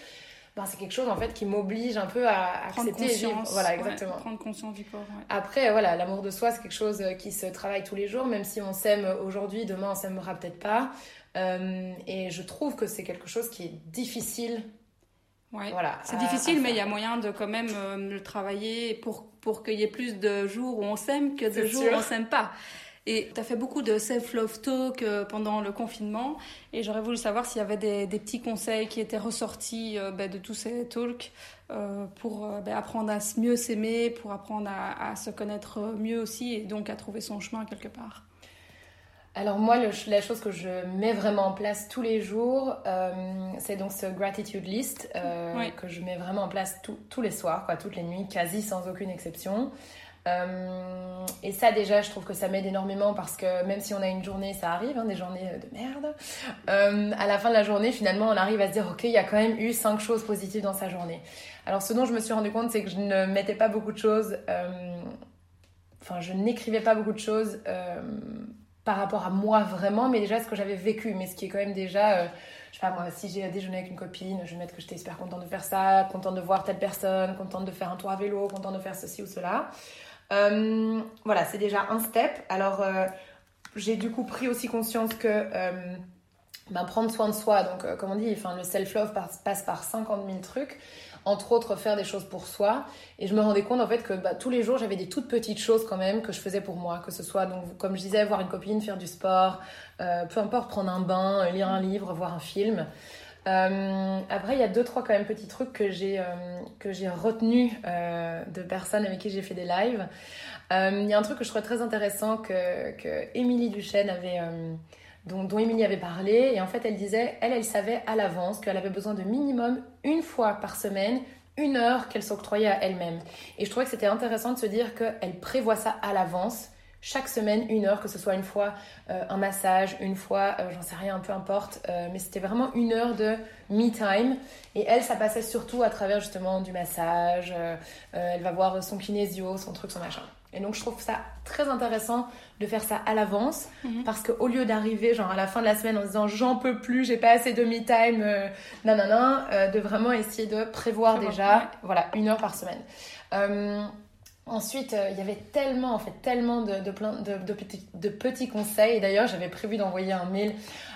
ben, c'est quelque chose en fait qui m'oblige un peu à accepter et vivre. Voilà, exactement. prendre conscience du corps. Après, voilà, l'amour de soi, c'est quelque chose qui se travaille tous les jours, même si on s'aime aujourd'hui, demain on s'aimera peut-être pas. Euh, et je trouve que c'est quelque chose qui est difficile. Ouais. Voilà, c'est difficile, mais il y a moyen de quand même euh, le travailler pour, pour qu'il y ait plus de jours où on s'aime que de jours où on s'aime pas. Et tu as fait beaucoup de self-love talk euh, pendant le confinement. Et j'aurais voulu savoir s'il y avait des, petits conseils qui étaient ressortis euh, ben, de tous ces talks euh, pour ben, apprendre à mieux s'aimer, pour apprendre à, se connaître mieux aussi et donc à trouver son chemin quelque part. Alors moi, la chose que je mets vraiment en place tous les jours, c'est donc ce gratitude list que je mets vraiment en place tous les soirs, quoi, toutes les nuits, quasi sans aucune exception. Euh, et ça déjà, je trouve que ça m'aide énormément parce que même si on a une journée, ça arrive, hein, des journées de merde, euh, à la fin de la journée, finalement, on arrive à se dire, ok, il y a quand même eu cinq choses positives dans sa journée. Alors ce dont je me suis rendu compte, c'est que je ne mettais pas beaucoup de choses, euh, enfin, je n'écrivais pas beaucoup de choses par rapport à moi vraiment, mais déjà ce que j'avais vécu, mais ce qui est quand même déjà je sais pas moi, si j'ai déjeuné avec une copine, je vais mettre que j'étais super contente de faire ça, contente de voir telle personne, contente de faire un tour à vélo, contente de faire ceci ou cela. Euh, voilà, c'est déjà un step. Alors, euh, j'ai du coup pris aussi conscience que euh, ben, prendre soin de soi, donc comme on dit, le self-love passe, par 50 000 trucs entre autres faire des choses pour soi. Et je me rendais compte en fait que bah, tous les jours j'avais des toutes petites choses quand même que je faisais pour moi, que ce soit comme je disais voir une copine, faire du sport, peu importe prendre un bain, lire un livre, voir un film. Euh, après, il y a deux, trois quand même petits trucs que j'ai euh, que j'ai retenu euh, de personnes avec qui j'ai fait des lives. Il y a un truc que je trouvais très intéressant que, que Duchesne avait, dont, dont Émilie avait parlé. Et en fait, elle disait, elle, elle savait à l'avance qu'elle avait besoin de minimum une fois par semaine une heure qu'elle s'octroyait à elle-même. Et je trouvais que c'était intéressant de se dire qu'elle prévoit ça à l'avance chaque semaine une heure, que ce soit une fois euh, un massage, une fois, euh, j'en sais rien, peu importe, euh, mais c'était vraiment une heure de me time. Et elle, ça passait surtout à travers justement du massage, elle va voir son kinésio, son truc, son machin. Et donc je trouve ça très intéressant de faire ça à l'avance, mhm. parce qu'au lieu d'arriver genre à la fin de la semaine en se disant j'en peux plus, j'ai pas assez de me time, nanana, de vraiment essayer de prévoir déjà, voilà, une heure par semaine. Ensuite, euh, il y avait tellement, en fait, tellement de, de, plein, de, de petits, conseils. Et d'ailleurs, j'avais prévu d'envoyer un mail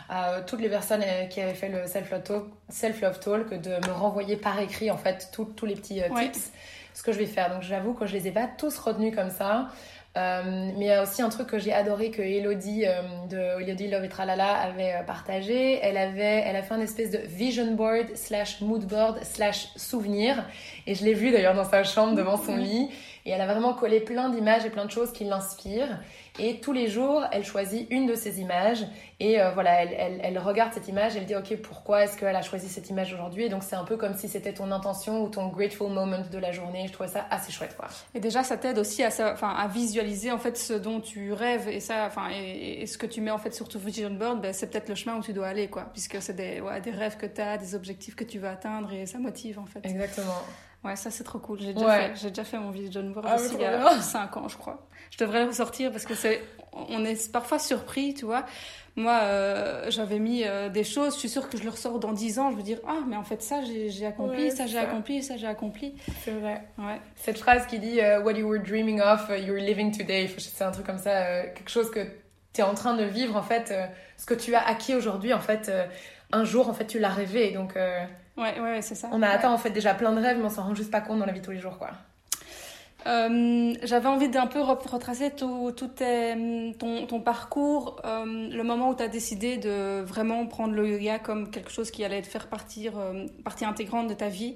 à toutes les personnes euh, qui avaient fait le self-love talk, self talk, de me renvoyer par écrit, en fait, tous les petits euh, tips, ce que je vais faire. Donc, j'avoue que je les ai pas tous retenus comme ça. mais il y a aussi un truc que j'ai adoré que Elodie de Elodie Love et Tralala avait partagé. Elle avait, elle a fait un espèce de vision board slash mood board slash souvenir. Et je l'ai vu d'ailleurs dans sa chambre devant son lit. Et elle a vraiment collé plein d'images et plein de choses qui l'inspirent. Et tous les jours, elle choisit une de ces images. Et euh, voilà, elle, elle, elle, regarde cette image, elle dit, OK, pourquoi est-ce qu'elle a choisi cette image aujourd'hui? Et donc, c'est un peu comme si c'était ton intention ou ton grateful moment de la journée. Je trouvais ça assez chouette, quoi. Et déjà, ça t'aide aussi à, enfin, à visualiser, en fait, ce dont tu rêves et ça, enfin, et, ce que tu mets, en fait, sur ton vision board, ben, c'est peut-être le chemin où tu dois aller, quoi. Puisque c'est des, ouais, des rêves que tu as, des objectifs que tu veux atteindre et ça motive, en fait. Exactement. Ouais, ça c'est trop cool. J'ai déjà, fait, j'ai déjà fait mon vision board ah, aussi il y a 5 ans, je crois. Je devrais le ressortir parce que c'est, on est parfois surpris, tu vois. Moi, euh, j'avais mis euh, des choses, je suis sûre que je le ressors dans 10 ans, je veux dire, ah, mais en fait, ça, j'ai accompli, ça, j'ai accompli, ça, j'ai accompli. C'est vrai. Ouais. Cette phrase qui dit euh, What you were dreaming of, you're living today, c'est un truc comme ça, quelque chose que tu es en train de vivre, en fait, ce que tu as acquis aujourd'hui, en fait, un jour, en fait, tu l'as rêvé. Donc, Ouais, ouais, c'est ça. On a atteint en fait déjà plein de rêves, mais on s'en rend juste pas compte dans la vie tous les jours, quoi. Euh, j'avais envie d'un peu retracer tout, tout ton, ton, parcours, euh, le moment où tu as décidé de vraiment prendre le yoga comme quelque chose qui allait te faire partir, euh, partie intégrante de ta vie.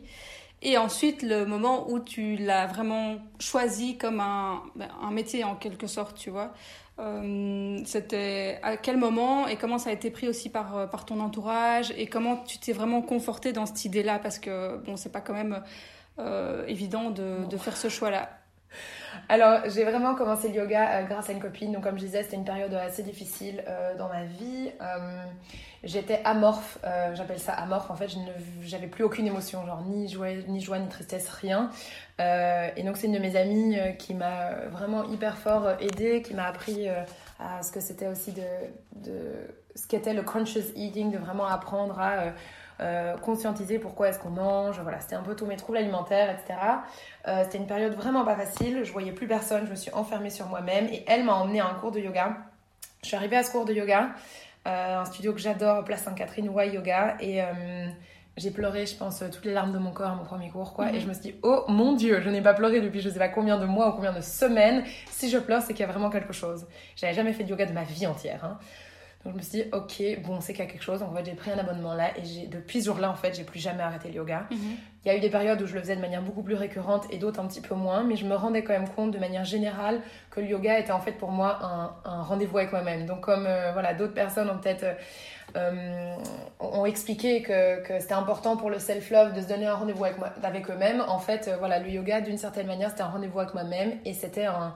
Et ensuite, le moment où tu l'as vraiment choisi comme un, ben, un métier en quelque sorte, tu vois. Euh, c'était à quel moment et comment ça a été pris aussi par, euh, par ton entourage et comment tu t'es vraiment conforté dans cette idée-là? Parce que bon, c'est pas quand même euh, évident de, de, faire ce choix-là. Alors, j'ai vraiment commencé le yoga grâce à une copine. Donc, comme je disais, c'était une période assez difficile dans ma vie. J'étais amorphe, j'appelle ça amorphe. En fait, je n'avais plus aucune émotion, genre ni joie, ni tristesse, rien. Euh, et donc c'est une de mes amies euh, qui m'a vraiment hyper fort aidée, qui m'a appris euh, à ce que c'était aussi de, de ce qu'était le conscious eating, de vraiment apprendre à conscientiser pourquoi est-ce qu'on mange. Voilà, c'était un peu tous mes troubles alimentaires, etc. c'était une période vraiment pas facile. Je voyais plus personne, je me suis enfermée sur moi-même et elle m'a emmenée à un cours de yoga. Je suis arrivée à ce cours de yoga, un studio que j'adore, Place Sainte-Catherine, Y Yoga, et j'ai pleuré, je pense, toutes les larmes de mon corps à mon premier cours, quoi. Et je me suis dit, oh mon Dieu, je n'ai pas pleuré depuis je sais pas combien de mois ou combien de semaines. Si je pleure, c'est qu'il y a vraiment quelque chose. J'avais jamais fait de yoga de ma vie entière. Hein. Donc je me suis dit, ok, bon, c'est qu'il y a quelque chose. Donc en fait, j'ai pris un abonnement là et depuis ce jour-là, en fait, j'ai plus jamais arrêté le yoga. Mhm. Il y a eu des périodes où je le faisais de manière beaucoup plus récurrente et d'autres un petit peu moins, mais je me rendais quand même compte de manière générale que le yoga était en fait pour moi un, rendez-vous avec moi-même. Donc comme euh, voilà, d'autres personnes ont peut-être euh, ont expliqué que, que c'était important pour le self-love de se donner un rendez-vous avec, avec eux-mêmes. En fait, euh, voilà, le yoga, d'une certaine manière, c'était un rendez-vous avec moi-même et c'était un,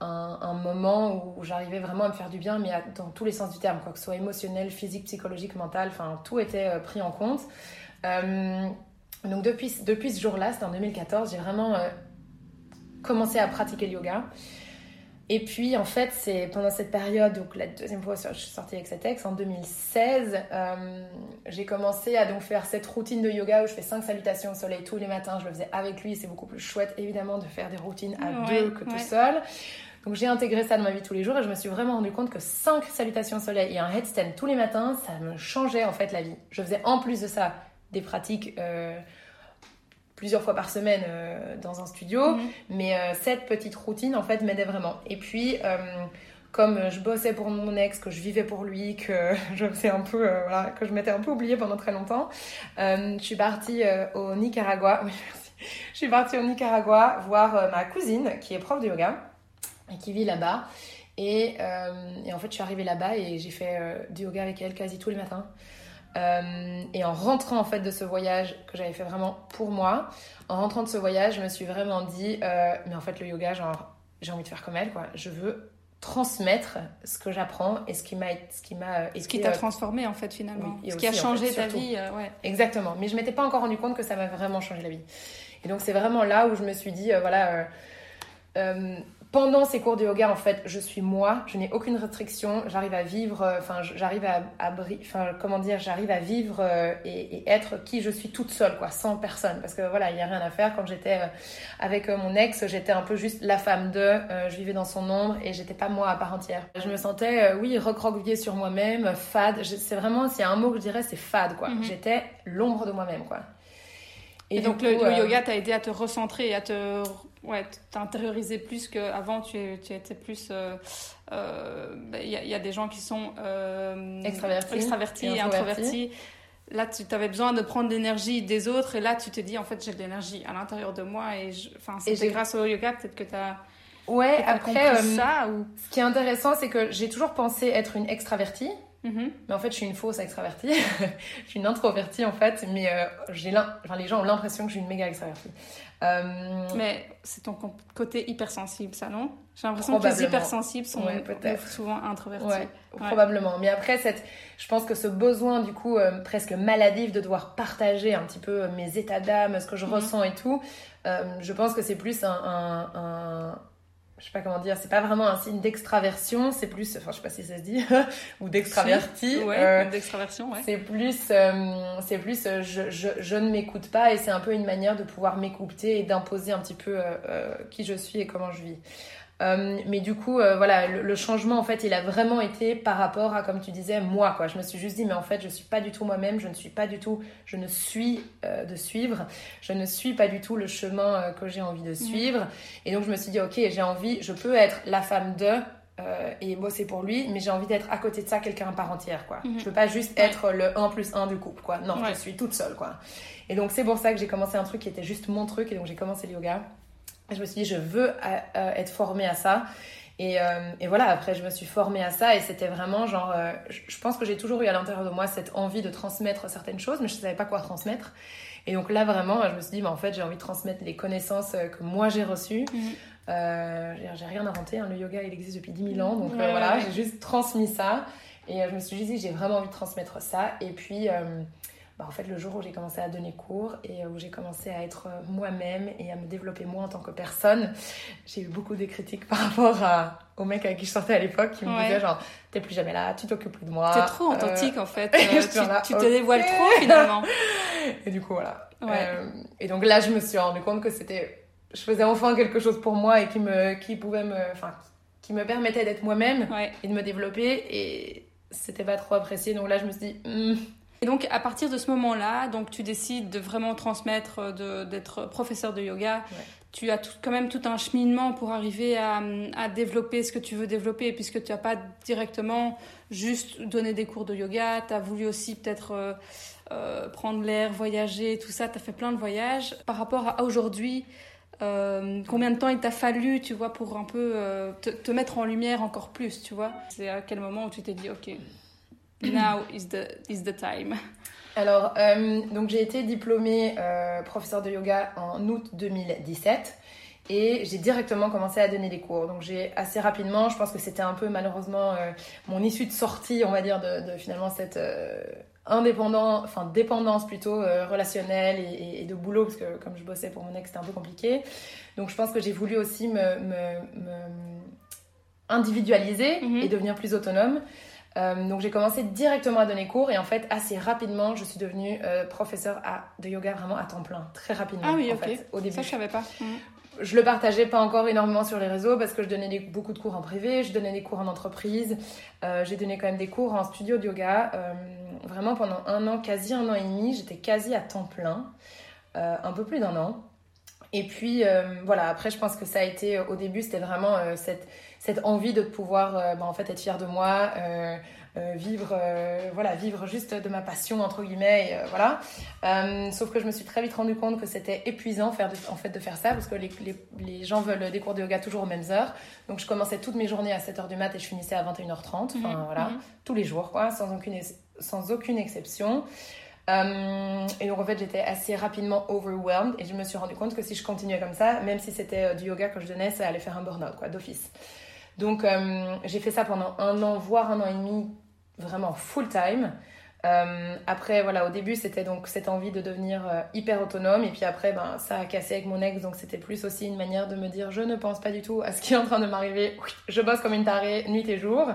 un, moment où j'arrivais vraiment à me faire du bien, mais dans tous les sens du terme, quoi que ce soit émotionnel, physique, psychologique, mental, enfin, tout était euh, pris en compte. donc, depuis, depuis ce jour-là, c'était en 2014, j'ai vraiment commencé à pratiquer le yoga. Et puis, en fait, c'est pendant cette période, donc la deuxième fois je suis sortie avec cet ex, en 2016, euh, j'ai commencé à donc faire cette routine de yoga où je fais 5 salutations au soleil tous les matins. Je le faisais avec lui, c'est beaucoup plus chouette, évidemment, de faire des routines à deux que tout seul. Donc j'ai intégré ça dans ma vie tous les jours et je me suis vraiment rendu compte que 5 salutations au soleil et un headstand tous les matins, ça me changeait en fait la vie. Je faisais en plus de ça des pratiques... Euh, plusieurs fois par semaine euh, dans un studio, mhm. mais euh, cette petite routine en fait m'aidait vraiment. Et puis euh, comme je bossais pour mon ex, que je vivais pour lui, que je faisais un peu, voilà, que je m'étais un peu oubliée pendant très longtemps, je suis partie au Nicaragua. Je suis partie au Nicaragua voir ma cousine qui est prof de yoga et qui vit là-bas. Et, et, en fait, je suis arrivée là-bas et j'ai fait du yoga avec elle quasi tous les matins. Euh, et en rentrant en fait de ce voyage que j'avais fait vraiment pour moi, en rentrant de ce voyage, je me suis vraiment dit, euh, mais en fait le yoga, genre, j'ai envie de faire comme elle, quoi. Je veux transmettre ce que j'apprends et ce qui m'a ce qui m'a ce qui t'a euh, transformé en fait finalement ce qui a changé ta vie ouais. exactement mais je m'étais pas encore rendu compte que ça m'a vraiment changé la vie et donc c'est vraiment là où je me suis dit voilà pendant ces cours de yoga, en fait, je suis moi, je n'ai aucune restriction, j'arrive à vivre, euh, enfin, j'arrive à, enfin, comment dire, j'arrive à vivre euh, et, être qui je suis toute seule, quoi, sans personne. Parce que voilà, il n'y a rien à faire. Quand j'étais euh, avec mon ex, j'étais un peu juste la femme de, je vivais dans son ombre et j'étais pas moi à part entière. Je me sentais, oui, recroquevillée sur moi-même, fade. C'est vraiment, s'il y a un mot que je dirais, c'est fade, quoi. Mhm. J'étais l'ombre de moi-même, quoi. Et, donc, le, yoga t'a aidé à te recentrer et à te ouais, t'intérioriser plus qu'avant, tu, tu étais plus. Il euh, euh, bah, y, a, y, a des gens qui sont euh, extravertis, extravertis et, introvertis. Là, tu avais besoin de prendre l'énergie des autres, et là, tu te dis, en fait, j'ai de l'énergie à l'intérieur de moi, et c'est grâce au yoga, peut-être que tu as. Ouais, après, ça, ou... ce qui est intéressant, c'est que j'ai toujours pensé être une extravertie. Mhm. Mais en fait, je suis une fausse extravertie. je suis une introvertie en fait, mais j'ai enfin, les gens ont l'impression que je suis une méga extravertie. Euh, mais c'est ton côté hypersensible, ça, non? J'ai l'impression que les hypersensibles sont souvent introvertis. Ouais, Probablement. Mais après, cette, je pense que ce besoin, du coup, euh, presque maladif de devoir partager un petit peu euh, mes états d'âme, ce que je mhm. ressens et tout, je pense que c'est plus un je sais pas comment dire, c'est pas vraiment un signe d'extraversion, c'est plus, enfin je sais pas si ça se dit, ou d'extraverti. ouais, euh, d'extraversion, ouais. C'est plus, euh, c'est plus, euh, je, je, je, ne m'écoute pas et c'est un peu une manière de pouvoir m'écouter et d'imposer un petit peu qui je suis et comment je vis. Euh, mais du coup, euh, voilà, le, changement, en fait, il a vraiment été par rapport à, comme tu disais, moi, quoi. Je me suis juste dit, mais en fait, je suis pas du tout moi-même, je ne suis pas du tout, je ne suis euh, de suivre, je ne suis pas du tout le chemin que j'ai envie de suivre. Et donc, je me suis dit, ok, j'ai envie, je peux être la femme de, et bosser pour lui, mais j'ai envie d'être à côté de ça quelqu'un à part entière, quoi. Mhm. Je veux pas juste être le 1 plus 1 du couple, quoi. Non, je suis toute seule, quoi. Et donc, c'est pour ça que j'ai commencé un truc qui était juste mon truc, et donc j'ai commencé le yoga je me suis dit, je veux euh, euh, être formée à ça. Et, euh, et, voilà, après, je me suis formée à ça et c'était vraiment genre, je pense que j'ai toujours eu à l'intérieur de moi cette envie de transmettre certaines choses, mais je ne savais pas quoi transmettre. Et donc là, vraiment, je me suis dit, mais en fait, j'ai envie de transmettre les connaissances que moi j'ai reçues. Mhm. j'ai rien inventé, hein. le yoga il existe depuis 10 000 ans, donc voilà, j'ai juste transmis ça. Et je me suis dit, j'ai vraiment envie de transmettre ça. Et puis, bah, en fait, le jour où j'ai commencé à donner cours et où j'ai commencé à être moi-même et à me développer moi en tant que personne, j'ai eu beaucoup de critiques par rapport à, au mec avec qui je sortais à l'époque qui me disait genre, t'es plus jamais là, tu t'occupes plus de moi. T'es trop authentique en fait, euh, tu, te dévoiles trop finalement. et du coup, voilà. Euh, et donc là, je me suis rendu compte que c'était, je faisais enfin quelque chose pour moi et qui me, qui pouvait me, enfin, qui me permettait d'être moi-même et de me développer et c'était pas trop apprécié. Donc là, je me suis dit, hmm, Et donc, à partir de ce moment-là, donc tu décides de vraiment transmettre, d'être professeur de yoga. Tu as quand même tout un cheminement pour arriver à, à, développer ce que tu veux développer, puisque tu n'as pas directement juste donné des cours de yoga. Tu as voulu aussi peut-être euh, euh, prendre l'air, voyager, tout ça. Tu as fait plein de voyages. Par rapport à aujourd'hui, euh, combien de temps il t'a fallu, tu vois, pour un peu te, te, mettre en lumière encore plus, tu vois? C'est à quel moment où tu t'es dit, ok, now is the, is the time alors, euh, donc j'ai été diplômée euh, professeur de yoga en août 2017 et j'ai directement commencé à donner des cours. Donc j'ai assez rapidement, je pense que c'était un peu malheureusement euh, mon issue de sortie, on va dire, de, finalement cette indépendance, enfin dépendance plutôt relationnelle et, de boulot, parce que comme je bossais pour mon ex, c'était un peu compliqué. Donc je pense que j'ai voulu aussi me, individualiser mhm. et devenir plus autonome. Euh, donc j'ai commencé directement à donner cours et en fait assez rapidement je suis devenue euh, professeure à, de yoga vraiment à temps plein, très rapidement. Ah oui, en ok. Fait, au début. Ça je savais pas. Mhm. Je le partageais pas encore énormément sur les réseaux parce que je donnais beaucoup de cours en privé, je donnais des cours en entreprise, euh, j'ai donné quand même des cours en studio de yoga. vraiment pendant un an, quasi un an et demi, j'étais quasi à temps plein, un peu plus d'un an. Et puis voilà, après je pense que ça a été au début, c'était vraiment cette cette envie de pouvoir euh, bah, en fait être fière de moi euh, euh, vivre voilà vivre juste de ma passion entre guillemets voilà sauf que je me suis très vite rendu compte que c'était épuisant faire en fait de faire ça parce que les, les, gens veulent des cours de yoga toujours aux mêmes heures donc je commençais toutes mes journées à 7h du mat et je finissais à 21h30 enfin mhm. voilà mhm. tous les jours quoi sans aucune sans aucune exception et donc en fait j'étais assez rapidement overwhelmed et je me suis rendu compte que si je continuais comme ça, même si c'était du yoga que je donnais, ça allait faire un burn-out quoi, d'office. Donc euh, j'ai fait ça pendant un an, voire un an et demi, vraiment full time. Euh, après, voilà, au début, c'était donc cette envie de devenir euh, hyper autonome. Et puis après, ben, ça a cassé avec mon ex. Donc c'était plus aussi une manière de me dire, je ne pense pas du tout à ce qui est en train de m'arriver. Je bosse comme une tarée, nuit et jour.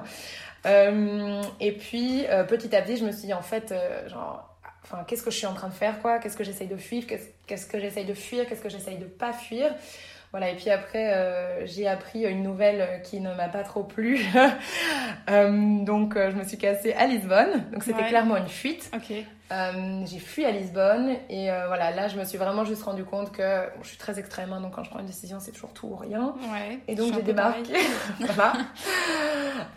et puis, petit à petit, je me suis dit, en fait, genre, enfin, qu'est-ce que je suis en train de faire, quoi? Qu'est-ce que j'essaye de fuir? Qu'est-ce que j'essaye de fuir? Qu'est-ce que j'essaye de pas fuir? Voilà, et puis après, euh, j'ai appris une nouvelle qui ne m'a pas trop plu. Euh, donc, euh, je me suis cassée à Lisbonne. Donc, c'était clairement une fuite. j'ai fui à Lisbonne et voilà, là, je me suis vraiment juste rendu compte que je suis très extrême, hein, donc quand je prends une décision, c'est toujours tout ou rien. et donc, j'ai débarqué. voilà.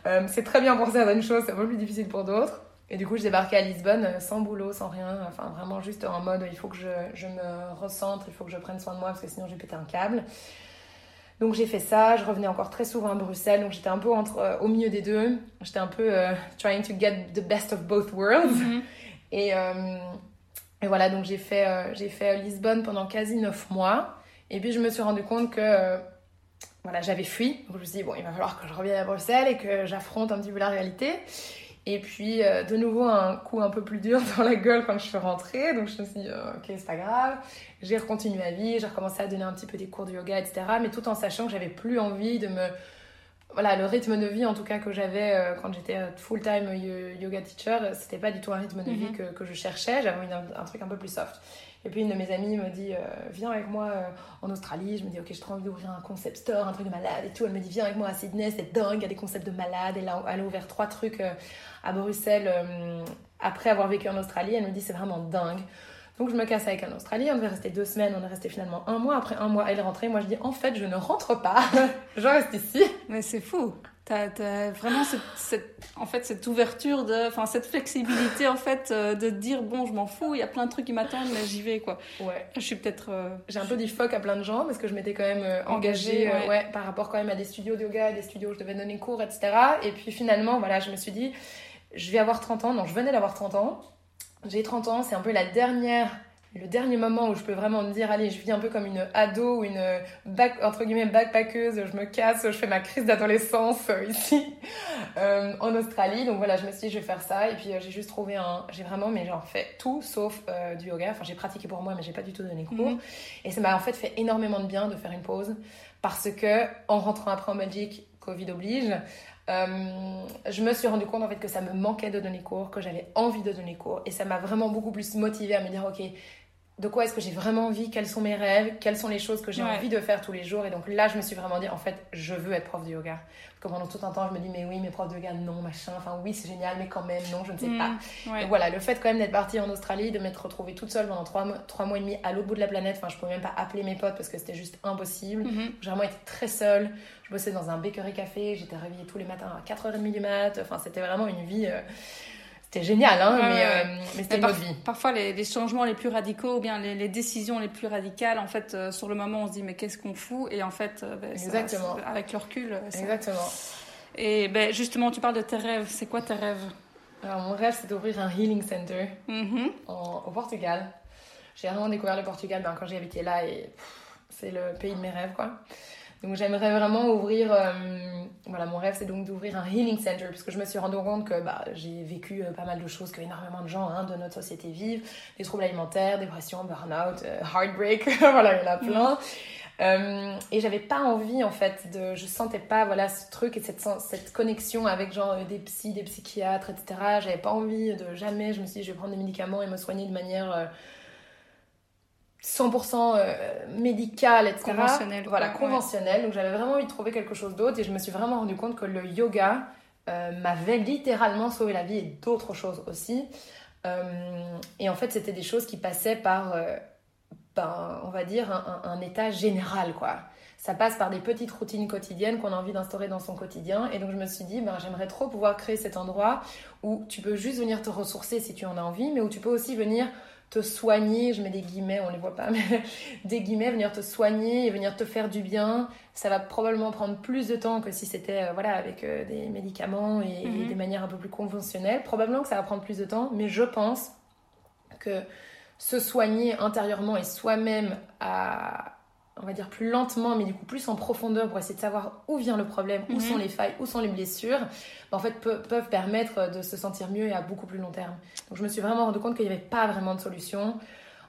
c'est très bien pour certaines choses, c'est un peu plus difficile pour d'autres. Et du coup, je débarquais à Lisbonne euh, sans boulot, sans rien. Enfin, vraiment juste en mode il faut que je, je me recentre, il faut que je prenne soin de moi parce que sinon j'ai pété un câble. Donc j'ai fait ça, je revenais encore très souvent à Bruxelles, donc j'étais un peu entre, euh, au milieu des deux. J'étais un peu euh, trying to get the best of both worlds. Mhm. et, et, voilà, donc j'ai fait, j'ai fait Lisbonne pendant quasi neuf mois. Et puis je me suis rendu compte que voilà, j'avais fui. Donc je me suis dit, bon, il va falloir que je revienne à Bruxelles et que j'affronte un petit peu la réalité. Et puis, euh, de nouveau, un coup un peu plus dur dans la gueule quand je suis rentrée. Donc, je me suis dit, euh, ok, c'est pas grave. J'ai continué ma vie, j'ai recommencé à donner un petit peu des cours de yoga, etc. Mais tout en sachant que j'avais plus envie de me. Voilà, le rythme de vie, en tout cas, que j'avais euh, quand j'étais full-time yoga teacher, c'était pas du tout un rythme de vie mhm. que, que, je cherchais. J'avais un, un, truc un peu plus soft. Et puis une de mes amies me dit Viens avec moi en Australie. Je me dis Ok, j'ai trop envie d'ouvrir un concept store, un truc de malade et tout. Elle me dit Viens avec moi à Sydney, c'est dingue, il y a des concepts de malade. Elle a, elle a ouvert trois trucs à Bruxelles euh, après avoir vécu en Australie. Elle me dit c'est vraiment dingue. Donc je me casse avec un Australien, on devait rester deux semaines, on est resté finalement un mois. Après un mois, elle est rentrée. Moi je dis en fait je ne rentre pas, je reste ici. Mais c'est fou. T'as as vraiment cette, en fait, cette ouverture, de, enfin, cette flexibilité en fait, euh, de dire bon, je m'en fous, il y a plein de trucs qui m'attendent, mais j'y vais quoi. Ouais. Je suis peut-être. Euh, J'ai un peu dit fuck à plein de gens parce que je m'étais quand même euh, engagée, ouais. par rapport quand même à des studios de yoga, des studios où je devais donner cours, etc. Et puis finalement, voilà, je me suis dit, je vais avoir 30 ans, non, je venais d'avoir 30 ans. J'ai 30 ans, c'est un peu la dernière, le dernier moment où je peux vraiment me dire, allez, je vis un peu comme une ado ou une back, entre guillemets backpackeuse, je me casse, je fais ma crise d'adolescence euh, ici euh, en Australie. Donc voilà, je me suis dit, je vais faire ça. Et puis euh, j'ai juste trouvé un, j'ai vraiment, mais genre fait tout sauf du yoga. Enfin, j'ai pratiqué pour moi, mais j'ai pas du tout donné cours. Mhm. Et ça m'a en fait fait énormément de bien de faire une pause parce que en rentrant après en Belgique, Covid oblige, euh, je me suis rendu compte en fait que ça me manquait de donner cours, que j'avais envie de donner cours et ça m'a vraiment beaucoup plus motivée à me dire ok de quoi est-ce que j'ai vraiment envie, quels sont mes rêves, quelles sont les choses que j'ai envie de faire tous les jours. Et donc là, je me suis vraiment dit, en fait, je veux être prof de yoga. Parce que pendant tout un temps, je me dis, mais oui, mes profs de yoga, non, machin. Enfin, oui, c'est génial, mais quand même, non, je ne sais pas. Mm, donc voilà, le fait quand même d'être partie en Australie, de m'être retrouvée toute seule pendant trois, trois mois et demi à l'autre bout de la planète. Enfin, je pouvais même pas appeler mes potes parce que c'était juste impossible. Mm-hmm. J'ai vraiment été très seule. Je bossais dans un bakery café. J'étais réveillée tous les matins à 4h30 du mat. Enfin, c'était vraiment une vie. Euh, c'était génial, hein, mais, euh, mais c'était notre vie. Parfois, les, changements les plus radicaux ou bien les, décisions les plus radicales, en fait, euh, sur le moment, on se dit, mais qu'est-ce qu'on fout? Et en fait, euh, ben, Exactement. avec le recul. Exactement. Et ben, justement, tu parles de tes rêves. C'est quoi tes rêves? Alors, mon rêve, c'est d'ouvrir un healing center mm-hmm. au Portugal. J'ai vraiment découvert le Portugal ben, quand j'ai habité là et c'est le pays de mes rêves, quoi. Donc j'aimerais vraiment ouvrir, euh, voilà mon rêve c'est donc d'ouvrir un healing center parce que je me suis rendu compte que bah, j'ai vécu euh, pas mal de choses que énormément de gens hein, de notre société vivent, des troubles alimentaires, dépression, burn-out, euh, heartbreak, voilà il y en a plein. Mm. et j'avais pas envie en fait de, je sentais pas voilà ce truc et cette, cette connexion avec genre des psys, des psychiatres, etc. J'avais pas envie de jamais, je me suis dit je vais prendre des médicaments et me soigner de manière 100% euh, médical, etc. Conventionnel. Voilà, conventionnel. Donc j'avais vraiment envie de trouver quelque chose d'autre et je me suis vraiment rendu compte que le yoga euh, m'avait littéralement sauvé la vie et d'autres choses aussi. Euh, et en fait, c'était des choses qui passaient par, ben, on va dire, un, état général, quoi. Ça passe par des petites routines quotidiennes qu'on a envie d'instaurer dans son quotidien. Et donc je me suis dit, ben, j'aimerais trop pouvoir créer cet endroit où tu peux juste venir te ressourcer si tu en as envie, mais où tu peux aussi venir te soigner, je mets des guillemets, on les voit pas, mais des guillemets, venir te soigner et venir te faire du bien, ça va probablement prendre plus de temps que si c'était euh, voilà avec euh, des médicaments et, mhm. des manières un peu plus conventionnelles. Probablement que ça va prendre plus de temps, mais je pense que se soigner intérieurement et soi-même à on va dire plus lentement, mais du coup plus en profondeur pour essayer de savoir où vient le problème, où mhm. sont les failles, où sont les blessures, bah, en fait peuvent permettre de se sentir mieux et à beaucoup plus long terme. Donc je me suis vraiment rendu compte qu'il n'y avait pas vraiment de solution.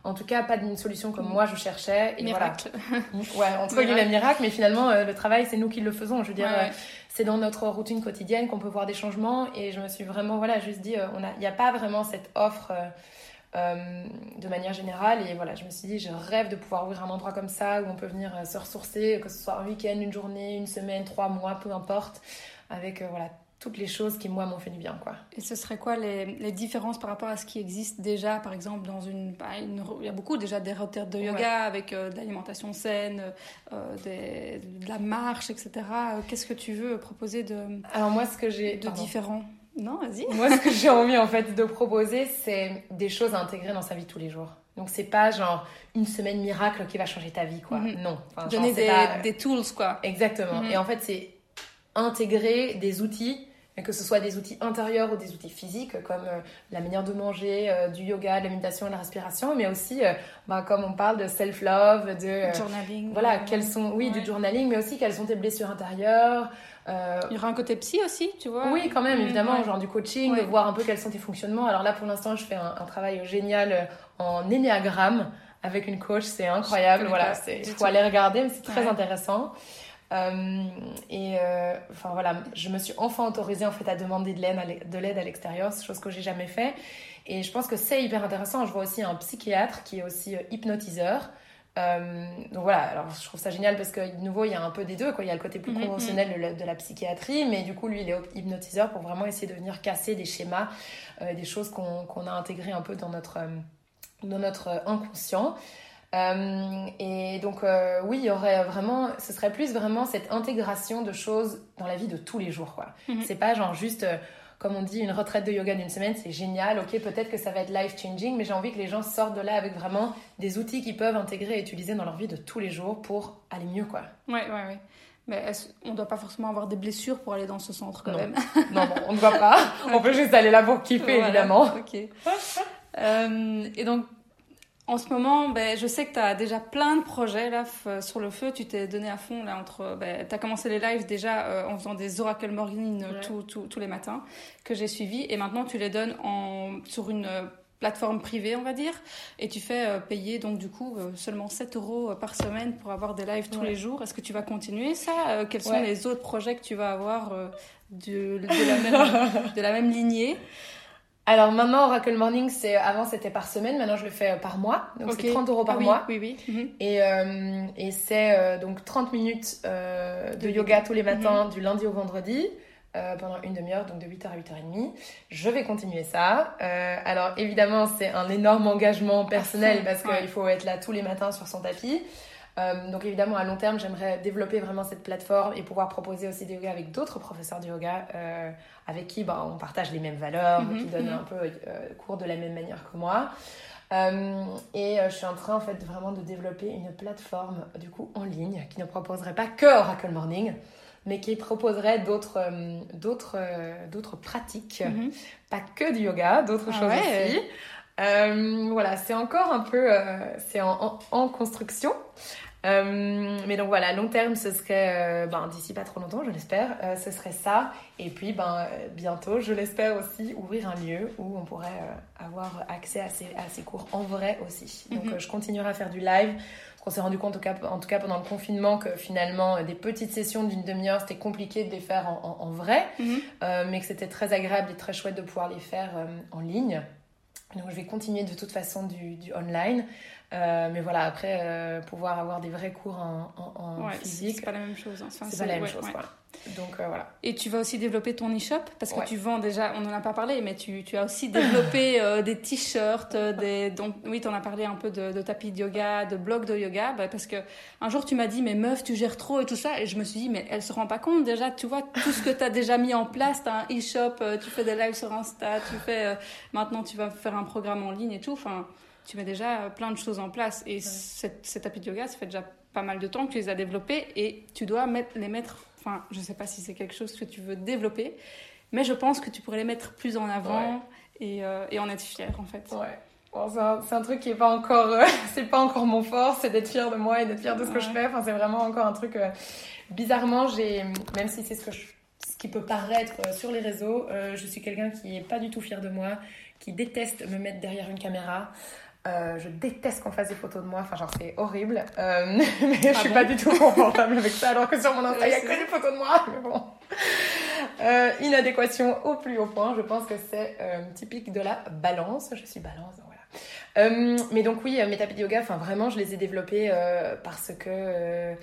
En tout cas, pas d'une solution comme moi je cherchais. Et miracle. Voilà. ouais, entre guillemets miracle, mais finalement euh, le travail c'est nous qui le faisons. Je veux dire, euh, c'est dans notre routine quotidienne qu'on peut voir des changements. Et je me suis vraiment voilà juste dit, euh, il n'y a, pas vraiment cette offre. Euh, de manière générale. Et voilà, je me suis dit, je rêve de pouvoir ouvrir un endroit comme ça où on peut venir euh, se ressourcer, que ce soit un week-end, une journée, une semaine, trois mois, peu importe, avec euh, voilà toutes les choses qui moi m'ont fait du bien quoi. Et ce serait quoi les, les, différences par rapport à ce qui existe déjà par exemple dans une, bah, il y a beaucoup déjà des retraites de yoga avec de l'alimentation saine, des, de la marche etc. Qu'est-ce que tu veux proposer de alors moi ce que j'ai de différent? Non, vas-y. Moi, ce que j'ai envie en fait de proposer, c'est des choses à intégrer dans sa vie tous les jours. Donc c'est pas genre une semaine miracle qui va changer ta vie, quoi. Mhm. Non. Donner des, des, tools, quoi. Exactement. Mhm. Et en fait, c'est intégrer des outils, que ce soit des outils intérieurs ou des outils physiques, comme euh, la manière de manger, euh, du yoga, de la méditation, de la respiration, mais aussi, euh, bah, comme on parle de self-love, de... journaling. Voilà, quelles sont... Oui, du journaling, mais aussi quelles sont tes blessures intérieures, euh, Il y aura un côté psy aussi, tu vois Oui, quand même, évidemment, genre du coaching, voir un peu quels sont tes fonctionnements. Alors là, pour l'instant, je fais un, travail génial euh, en énéagramme avec une coach, c'est incroyable. Voilà, il faut aller regarder, mais c'est très intéressant. Euh, et enfin voilà, je me suis enfin autorisée en fait à demander de l'aide de l'aide à l'extérieur, chose que j'ai jamais fait. Et je pense que c'est hyper intéressant. Je vois aussi un psychiatre qui est aussi hypnotiseur. Euh, donc voilà, alors je trouve ça génial parce que de nouveau il y a un peu des deux, quoi. il y a le côté plus mhm, conventionnel mhm. de la, psychiatrie, mais du coup lui il est hypnotiseur pour vraiment essayer de venir casser des schémas, euh, des choses qu'on a intégrées un peu dans notre, euh, dans notre inconscient. et donc oui, il y aurait vraiment, ce serait plus vraiment cette intégration de choses dans la vie de tous les jours, quoi. Mhm. C'est pas genre juste comme on dit, une retraite de yoga d'une semaine, c'est génial. Ok, peut-être que ça va être life changing, mais j'ai envie que les gens sortent de là avec vraiment des outils qu'ils peuvent intégrer et utiliser dans leur vie de tous les jours pour aller mieux, quoi. Ouais, ouais, ouais. Mais on ne doit pas forcément avoir des blessures pour aller dans ce centre quand même. non, non, on ne doit pas. On peut juste aller là pour kiffer, évidemment. Ok. Euh, et donc, en ce moment, ben, je sais que tu as déjà plein de projets là, sur le feu. Tu t'es donné à fond. là entre. Ben, tu as commencé les lives déjà euh, en faisant des Oracle Morning tous les matins que j'ai suivis. Et maintenant, tu les donnes en, sur une euh, plateforme privée, on va dire. Et tu fais euh, payer donc du coup seulement 7 euros par semaine pour avoir des lives tous les jours. Est-ce que tu vas continuer ça Quels sont les autres projets que tu vas avoir de, de, la même, de la même lignée? Alors maintenant, Oracle Morning, c'est avant c'était par semaine, maintenant je le fais par mois, donc c'est 30 euros par ah, oui, mois. Oui, oui. Mhm. Et, euh, et c'est euh, donc 30 minutes euh, de yoga tous les matins, du lundi au vendredi, pendant une demi-heure, donc de 8h à 8h30. Je vais continuer ça. alors évidemment, c'est un énorme engagement personnel parce qu'il faut être là tous les matins sur son tapis. Euh, donc évidemment, à long terme, j'aimerais développer vraiment cette plateforme et pouvoir proposer aussi des yoga avec d'autres professeurs de yoga euh, avec qui bah, on partage les mêmes valeurs, mhm, qui donnent un peu euh, cours de la même manière que moi. et je suis en train en fait vraiment de développer une plateforme du coup en ligne qui ne proposerait pas que Oracle Morning, mais qui proposerait d'autres d'autres d'autres pratiques, mhm. pas que du yoga, d'autres ah choses aussi. Voilà, c'est encore un peu, c'est en, en, construction. Euh, mais donc voilà, long terme, ce serait, euh, ben, d'ici pas trop longtemps, je l'espère, euh, ce serait ça. Et puis, ben, bientôt, je l'espère aussi, ouvrir un lieu où on pourrait avoir accès à ces, à ces, cours en vrai aussi. Donc, mhm. je continuerai à faire du live. On s'est rendu compte, en tout, cas, en tout cas pendant le confinement, que finalement, des petites sessions d'une demi-heure, c'était compliqué de les faire en, en, vrai, mhm. mais que c'était très agréable et très chouette de pouvoir les faire en ligne. Donc, je vais continuer de toute façon du, du online. Euh, mais voilà, après, euh, pouvoir avoir des vrais cours en, en, physique. C'est pas la même chose. Hein. c'est pas la même chose, voilà. Donc euh, voilà. Et tu vas aussi développer ton e-shop? Parce que tu vends déjà, on n'en a pas parlé, mais tu, tu as aussi développé des t-shirts, des. Donc oui, tu en as parlé un peu de, de, tapis de yoga, de blocs de yoga, bah, parce que un jour tu m'as dit, mais meuf, tu gères trop et tout ça, et je me suis dit, mais elle se rend pas compte déjà, tu vois, tout ce que tu as déjà mis en place, tu as un e-shop, tu fais des lives sur Insta, tu fais. maintenant tu vas faire un programme en ligne et tout. Enfin tu mets déjà plein de choses en place. Et cette, cet tapis de yoga, ça fait déjà pas mal de temps que tu les as développés et tu dois mettre, les mettre. Enfin, je sais pas si c'est quelque chose que tu veux développer, mais je pense que tu pourrais les mettre plus en avant et, euh, et, en être fier en fait. Ouais. Bon, c'est un, truc qui est pas encore, euh, c'est pas encore mon fort, c'est d'être fier de moi et d'être fier de ce que je fais. Enfin, c'est vraiment encore un truc. Euh, bizarrement, j'ai, même si c'est ce que je, ce qui peut paraître sur les réseaux, je suis quelqu'un qui est pas du tout fier de moi, qui déteste me mettre derrière une caméra. Euh, je déteste qu'on fasse des photos de moi, enfin genre c'est horrible, euh, mais je ah suis pas du tout confortable avec ça alors que sur mon Instagram il n'y a que des photos de moi, mais bon. Euh, inadéquation au plus haut point, je pense que c'est typique de la balance, je suis balance, voilà. mais donc oui, mes tapis de yoga, enfin vraiment je les ai développés parce que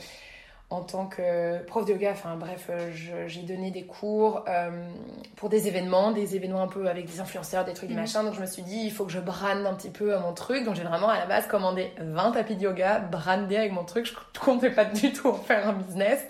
en tant que prof de yoga, enfin bref, euh, j'ai donné des cours euh, pour des événements, des événements un peu avec des influenceurs, des trucs, des mm. machins. Donc je me suis dit, il faut que je brande un petit peu mon truc. Donc j'ai vraiment à la base commandé 20 tapis de yoga, brandés avec mon truc. Je comptais pas du tout en faire un business.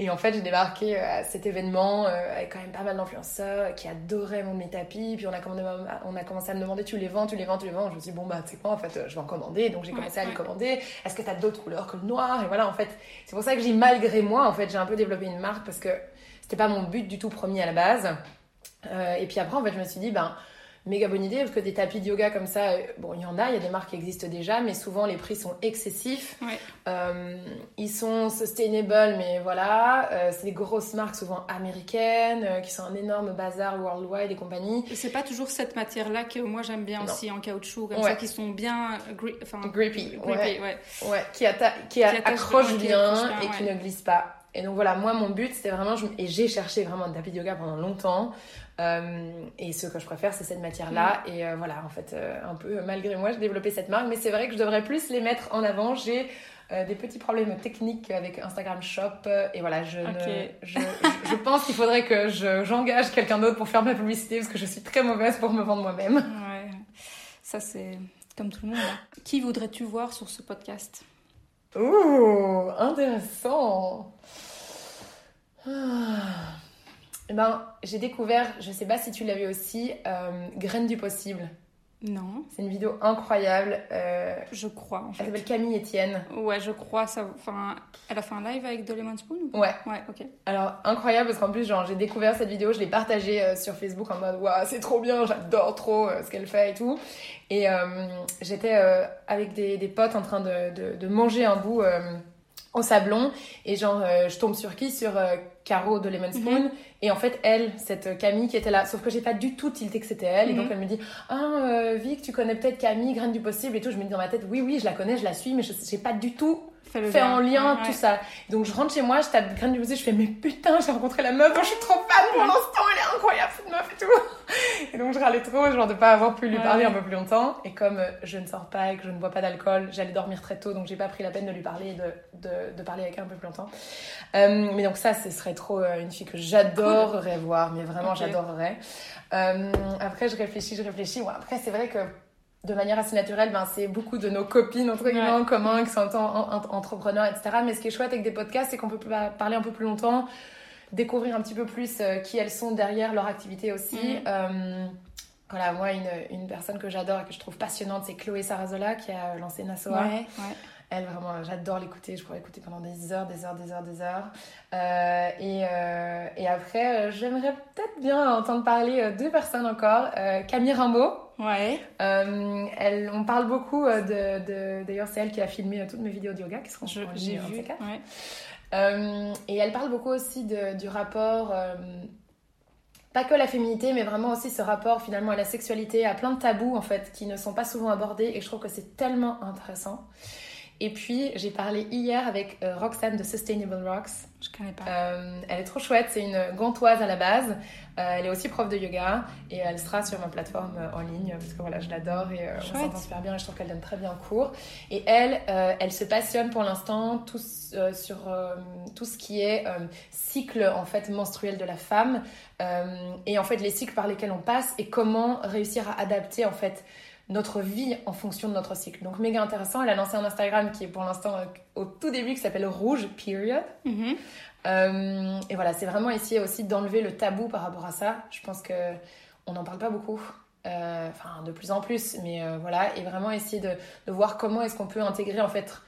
Et en fait, j'ai débarqué euh, à cet événement euh, avec quand même pas mal d'influenceurs qui adoraient mon tapis. Puis on a, commandé, on a commencé à me demander tu les vends, tu les vends, tu les vends. Je me suis dit, bon, bah, tu sais quoi, en fait, euh, je vais en commander. Donc j'ai commencé à les commander. Est-ce que tu as d'autres couleurs que le noir? Et voilà, en fait, c'est pour ça que j'ai, malgré moi, en fait, j'ai un peu développé une marque parce que c'était pas mon but du tout premier à la base. et puis après, en fait, je me suis dit, ben méga bonne idée parce que des tapis de yoga comme ça, euh, bon, il y en a, il y a des marques qui existent déjà, mais souvent les prix sont excessifs. Euh, ils sont sustainable, mais voilà, euh, c'est des grosses marques souvent américaines qui sont un énorme bazar worldwide et compagnie. C'est pas toujours cette matière-là que moi j'aime bien aussi en caoutchouc, comme ça, qui sont bien enfin, grippy, ouais. ouais. qui, qui, accrochent bien, et qui ne glissent pas. Et donc voilà, moi mon but c'était vraiment, et j'ai cherché vraiment un tapis de yoga pendant longtemps. Euh, et ce que je préfère, c'est cette matière-là. Mm. Et euh, voilà, en fait, euh, un peu malgré moi, j'ai développé cette marque. Mais c'est vrai que je devrais plus les mettre en avant. J'ai des petits problèmes techniques avec Instagram Shop. et voilà, je, je, je, pense qu'il faudrait que j'engage quelqu'un d'autre pour faire ma publicité parce que je suis très mauvaise pour me vendre moi-même. Ouais, ça c'est comme tout le monde. Hein. Qui voudrais-tu voir sur ce podcast? Ouh, intéressant. Ah. Eh ben, j'ai découvert, je sais pas si tu l'avais aussi, euh, Graines du possible. Non. C'est une vidéo incroyable. Euh, je crois. En fait. Elle s'appelle Camille Etienne. Ouais, je crois. Ça, enfin, elle a fait un live avec The Lemon Spoon Ouais. Ouais, ok. Alors, incroyable parce qu'en plus, genre, j'ai découvert cette vidéo, je l'ai partagée euh, sur Facebook en mode, waouh, c'est trop bien, j'adore trop ce qu'elle fait et tout. Et j'étais avec des, des, potes en train de, de, de manger un bout au sablon et genre euh, je tombe sur qui? Sur euh, Caro de Lemon Spoon mhm. et en fait elle cette Camille qui était là sauf que j'ai pas du tout tilté que c'était elle et donc mhm. elle me dit ah euh, Vic tu connais peut-être Camille Graine du possible et tout je me dis dans ma tête oui oui je la connais je la suis mais je j'ai pas du tout fait en lien tout ça. Donc je rentre chez moi, je tape Graine du je fais mais putain, j'ai rencontré la meuf, je suis trop fan pour l'instant, elle est incroyable cette meuf et tout. Et donc je râlais trop, genre de pas avoir pu lui parler un peu plus longtemps. Et comme euh, je ne sors pas et que je ne bois pas d'alcool, j'allais dormir très tôt, donc j'ai pas pris la peine de lui parler et de, de, de parler avec elle un peu plus longtemps. Euh, mais donc ça, ce serait trop euh, une fille que j'adorerais voir, mais vraiment j'adorerais. après je réfléchis, je réfléchis. Ouais, après c'est vrai que de manière assez naturelle, ben, c'est beaucoup de nos copines, entre guillemets, en commun, qui sont entrepreneurs, etc. Mais ce qui est chouette avec des podcasts, c'est qu'on peut parler un peu plus longtemps, découvrir un petit peu plus euh, qui elles sont derrière leur activité aussi. Mm. Euh, voilà, moi, une, une personne que j'adore et que je trouve passionnante, c'est Chloé Sarazola, qui a lancé. Ouais, ouais. Elle, vraiment, j'adore l'écouter. Je pourrais écouter pendant des heures, des heures, des heures, des heures. Euh, et, et, après, j'aimerais peut-être bien entendre parler deux personnes encore. Camille Rimbaud. Ouais. Euh, elle, on parle beaucoup euh, de. D'ailleurs, c'est elle qui a filmé euh, toutes mes vidéos de yoga qui seront J'ai vu. Ouais. Euh, et elle parle beaucoup aussi de, du rapport. pas que la féminité, mais vraiment aussi ce rapport finalement à la sexualité, à plein de tabous en fait qui ne sont pas souvent abordés. Et je trouve que c'est tellement intéressant. Et puis, j'ai parlé hier avec Roxane de Sustainable Rocks. Je connais pas. Euh, elle est trop chouette, c'est une gantoise à la base. Euh, elle est aussi prof de yoga et elle sera sur ma plateforme euh, en ligne parce que voilà, je l'adore et on s'entend super bien et je trouve qu'elle donne très bien cours. Et elle, elle se passionne pour l'instant sur tout ce qui est cycle en fait menstruel de la femme et en fait les cycles par lesquels on passe et comment réussir à adapter en fait notre vie en fonction de notre cycle. Donc méga intéressant. Elle a lancé un Instagram qui est pour l'instant euh, au tout début qui s'appelle Rouge Period. Mhm. Euh, et voilà, c'est vraiment essayer aussi d'enlever le tabou par rapport à ça. Je pense que on n'en parle pas beaucoup. Euh, enfin, de plus en plus, mais voilà, et vraiment essayer de, de voir comment est-ce qu'on peut intégrer en fait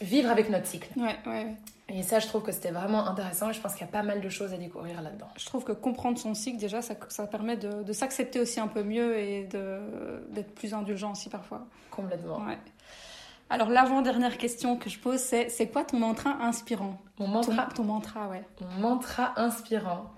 vivre avec notre cycle. Ouais, ouais, Et ça, je trouve que c'était vraiment intéressant et je pense qu'il y a pas mal de choses à découvrir là-dedans. Je trouve que comprendre son cycle, déjà, ça, ça permet de, de s'accepter aussi un peu mieux et d'être plus indulgent aussi parfois. Complètement. Ouais. Alors, l'avant-dernière question que je pose, c'est c'est quoi ton mantra inspirant? Mon mantra? ton, mantra, ouais. Mon mantra inspirant.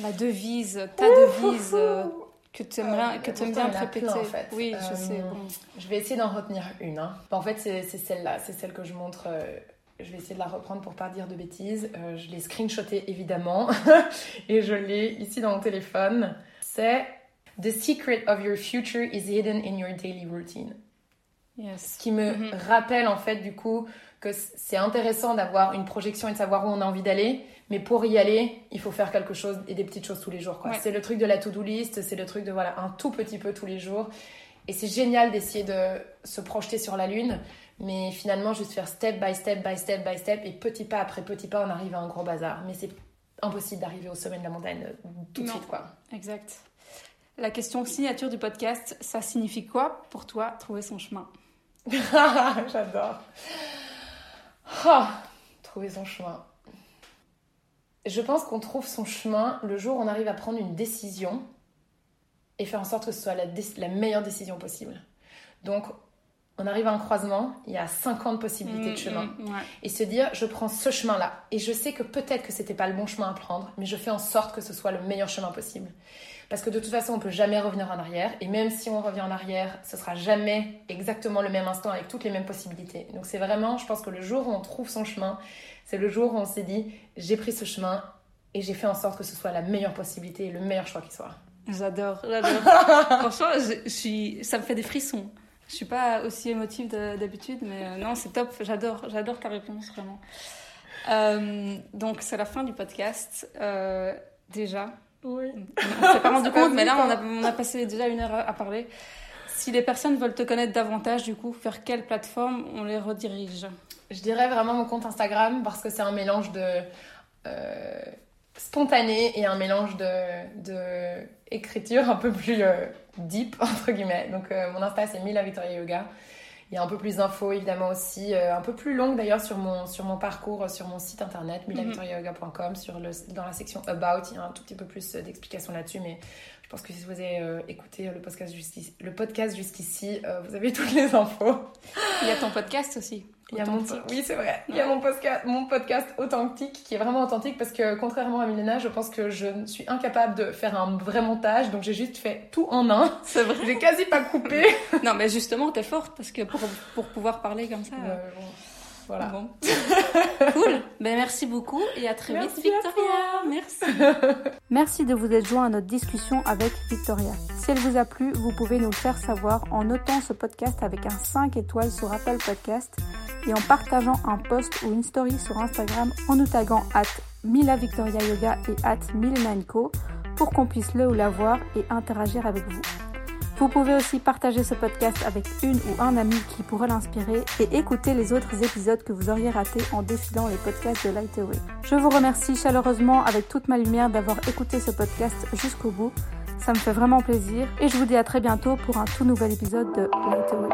La devise, ta devise. Euh, que tu aimes bien, que aimes bien répéter. en fait. Oui, je sais. Euh, je vais essayer d'en retenir une. Hein. en fait, c'est celle-là, c'est celle que je montre. Euh, je vais essayer de la reprendre pour pas dire de bêtises. Euh, je l'ai screenshotée évidemment et je l'ai ici dans mon téléphone. C'est The secret of your future is hidden in your daily routine. Yes. Qui me mm-hmm. rappelle en fait du coup que c'est intéressant d'avoir une projection et de savoir où on a envie d'aller, mais pour y aller, il faut faire quelque chose et des petites choses tous les jours. C'est le truc de la to-do list, c'est le truc de voilà un tout petit peu tous les jours. Et c'est génial d'essayer de se projeter sur la lune, mais finalement juste faire step by step by step by step et petit pas après petit pas on arrive à un gros bazar. Mais c'est impossible d'arriver au sommet de la montagne euh, tout de suite quoi. Exact. La question signature du podcast, ça signifie quoi pour toi trouver son chemin? J'adore. Oh, trouver son chemin je pense qu'on trouve son chemin le jour où on arrive à prendre une décision et faire en sorte que ce soit la, meilleure décision possible. Donc, on arrive à un croisement, il y a 50 possibilités de mm, chemin. Mm, et se dire, je prends ce chemin-là. Et je sais que peut-être que c'était pas le bon chemin à prendre, mais je fais en sorte que ce soit le meilleur chemin possible. Parce que de toute façon, on peut jamais revenir en arrière. Et même si on revient en arrière, ce sera jamais exactement le même instant avec toutes les mêmes possibilités. Donc c'est vraiment, je pense que le jour où on trouve son chemin, c'est le jour où on s'est dit, j'ai pris ce chemin et j'ai fait en sorte que ce soit la meilleure possibilité et le meilleur choix qui soit. J'adore, j'adore. Franchement, je, suis, ça me fait des frissons. Je suis pas aussi émotive d'habitude, mais euh, non, c'est top. J'adore, j'adore ta réponse vraiment. Euh, donc c'est la fin du podcast. Euh, déjà, oui. On s'est pas rendu compte, mais là, on a, on a, passé déjà une heure à parler. Si les personnes veulent te connaître davantage, du coup, vers quelle plateforme on les redirige? Je dirais vraiment mon compte Instagram parce que c'est un mélange de euh, spontané et un mélange de, de écriture un peu plus euh, deep, entre guillemets. Donc, euh, mon Insta, c'est Mila Victoria Yoga. Il y a un peu plus d'infos évidemment aussi, euh, un peu plus longue d'ailleurs sur mon, sur mon parcours, euh, sur mon site internet, mhm. milavictoriayoga.com, sur le, dans la section About, il y a un tout petit peu plus d'explications là-dessus, mais je pense que si vous avez euh, écouté le podcast jusqu'ici, le podcast jusqu'ici, vous avez toutes les infos. Il y a ton podcast aussi. Il y a mon... Oui, c'est vrai. Il y a mon podcast, mon podcast authentique qui est vraiment authentique parce que contrairement à Milena, je pense que je suis incapable de faire un vrai montage, donc j'ai juste fait tout en un. C'est vrai. J'ai quasi pas coupé. non, mais justement, t'es forte parce que pour, pour pouvoir parler comme ça. Voilà. Bon. cool. Ben, merci beaucoup et à très Merci vite, Victoria. Merci. Merci de vous être joint à notre discussion avec Victoria. Si elle vous a plu, vous pouvez nous le faire savoir en notant ce podcast avec un 5 étoiles sur Apple Podcast et en partageant un post ou une story sur Instagram en nous taguant at Mila Victoria Yoga et at Milenanco pour qu'on puisse le ou la voir et interagir avec vous. Vous pouvez aussi partager ce podcast avec une ou un ami qui pourrait l'inspirer et écouter les autres épisodes que vous auriez ratés en défilant les podcasts de Lightaway. Je vous remercie chaleureusement avec toute ma lumière d'avoir écouté ce podcast jusqu'au bout. Ça me fait vraiment plaisir et je vous dis à très bientôt pour un tout nouvel épisode de Lightaway.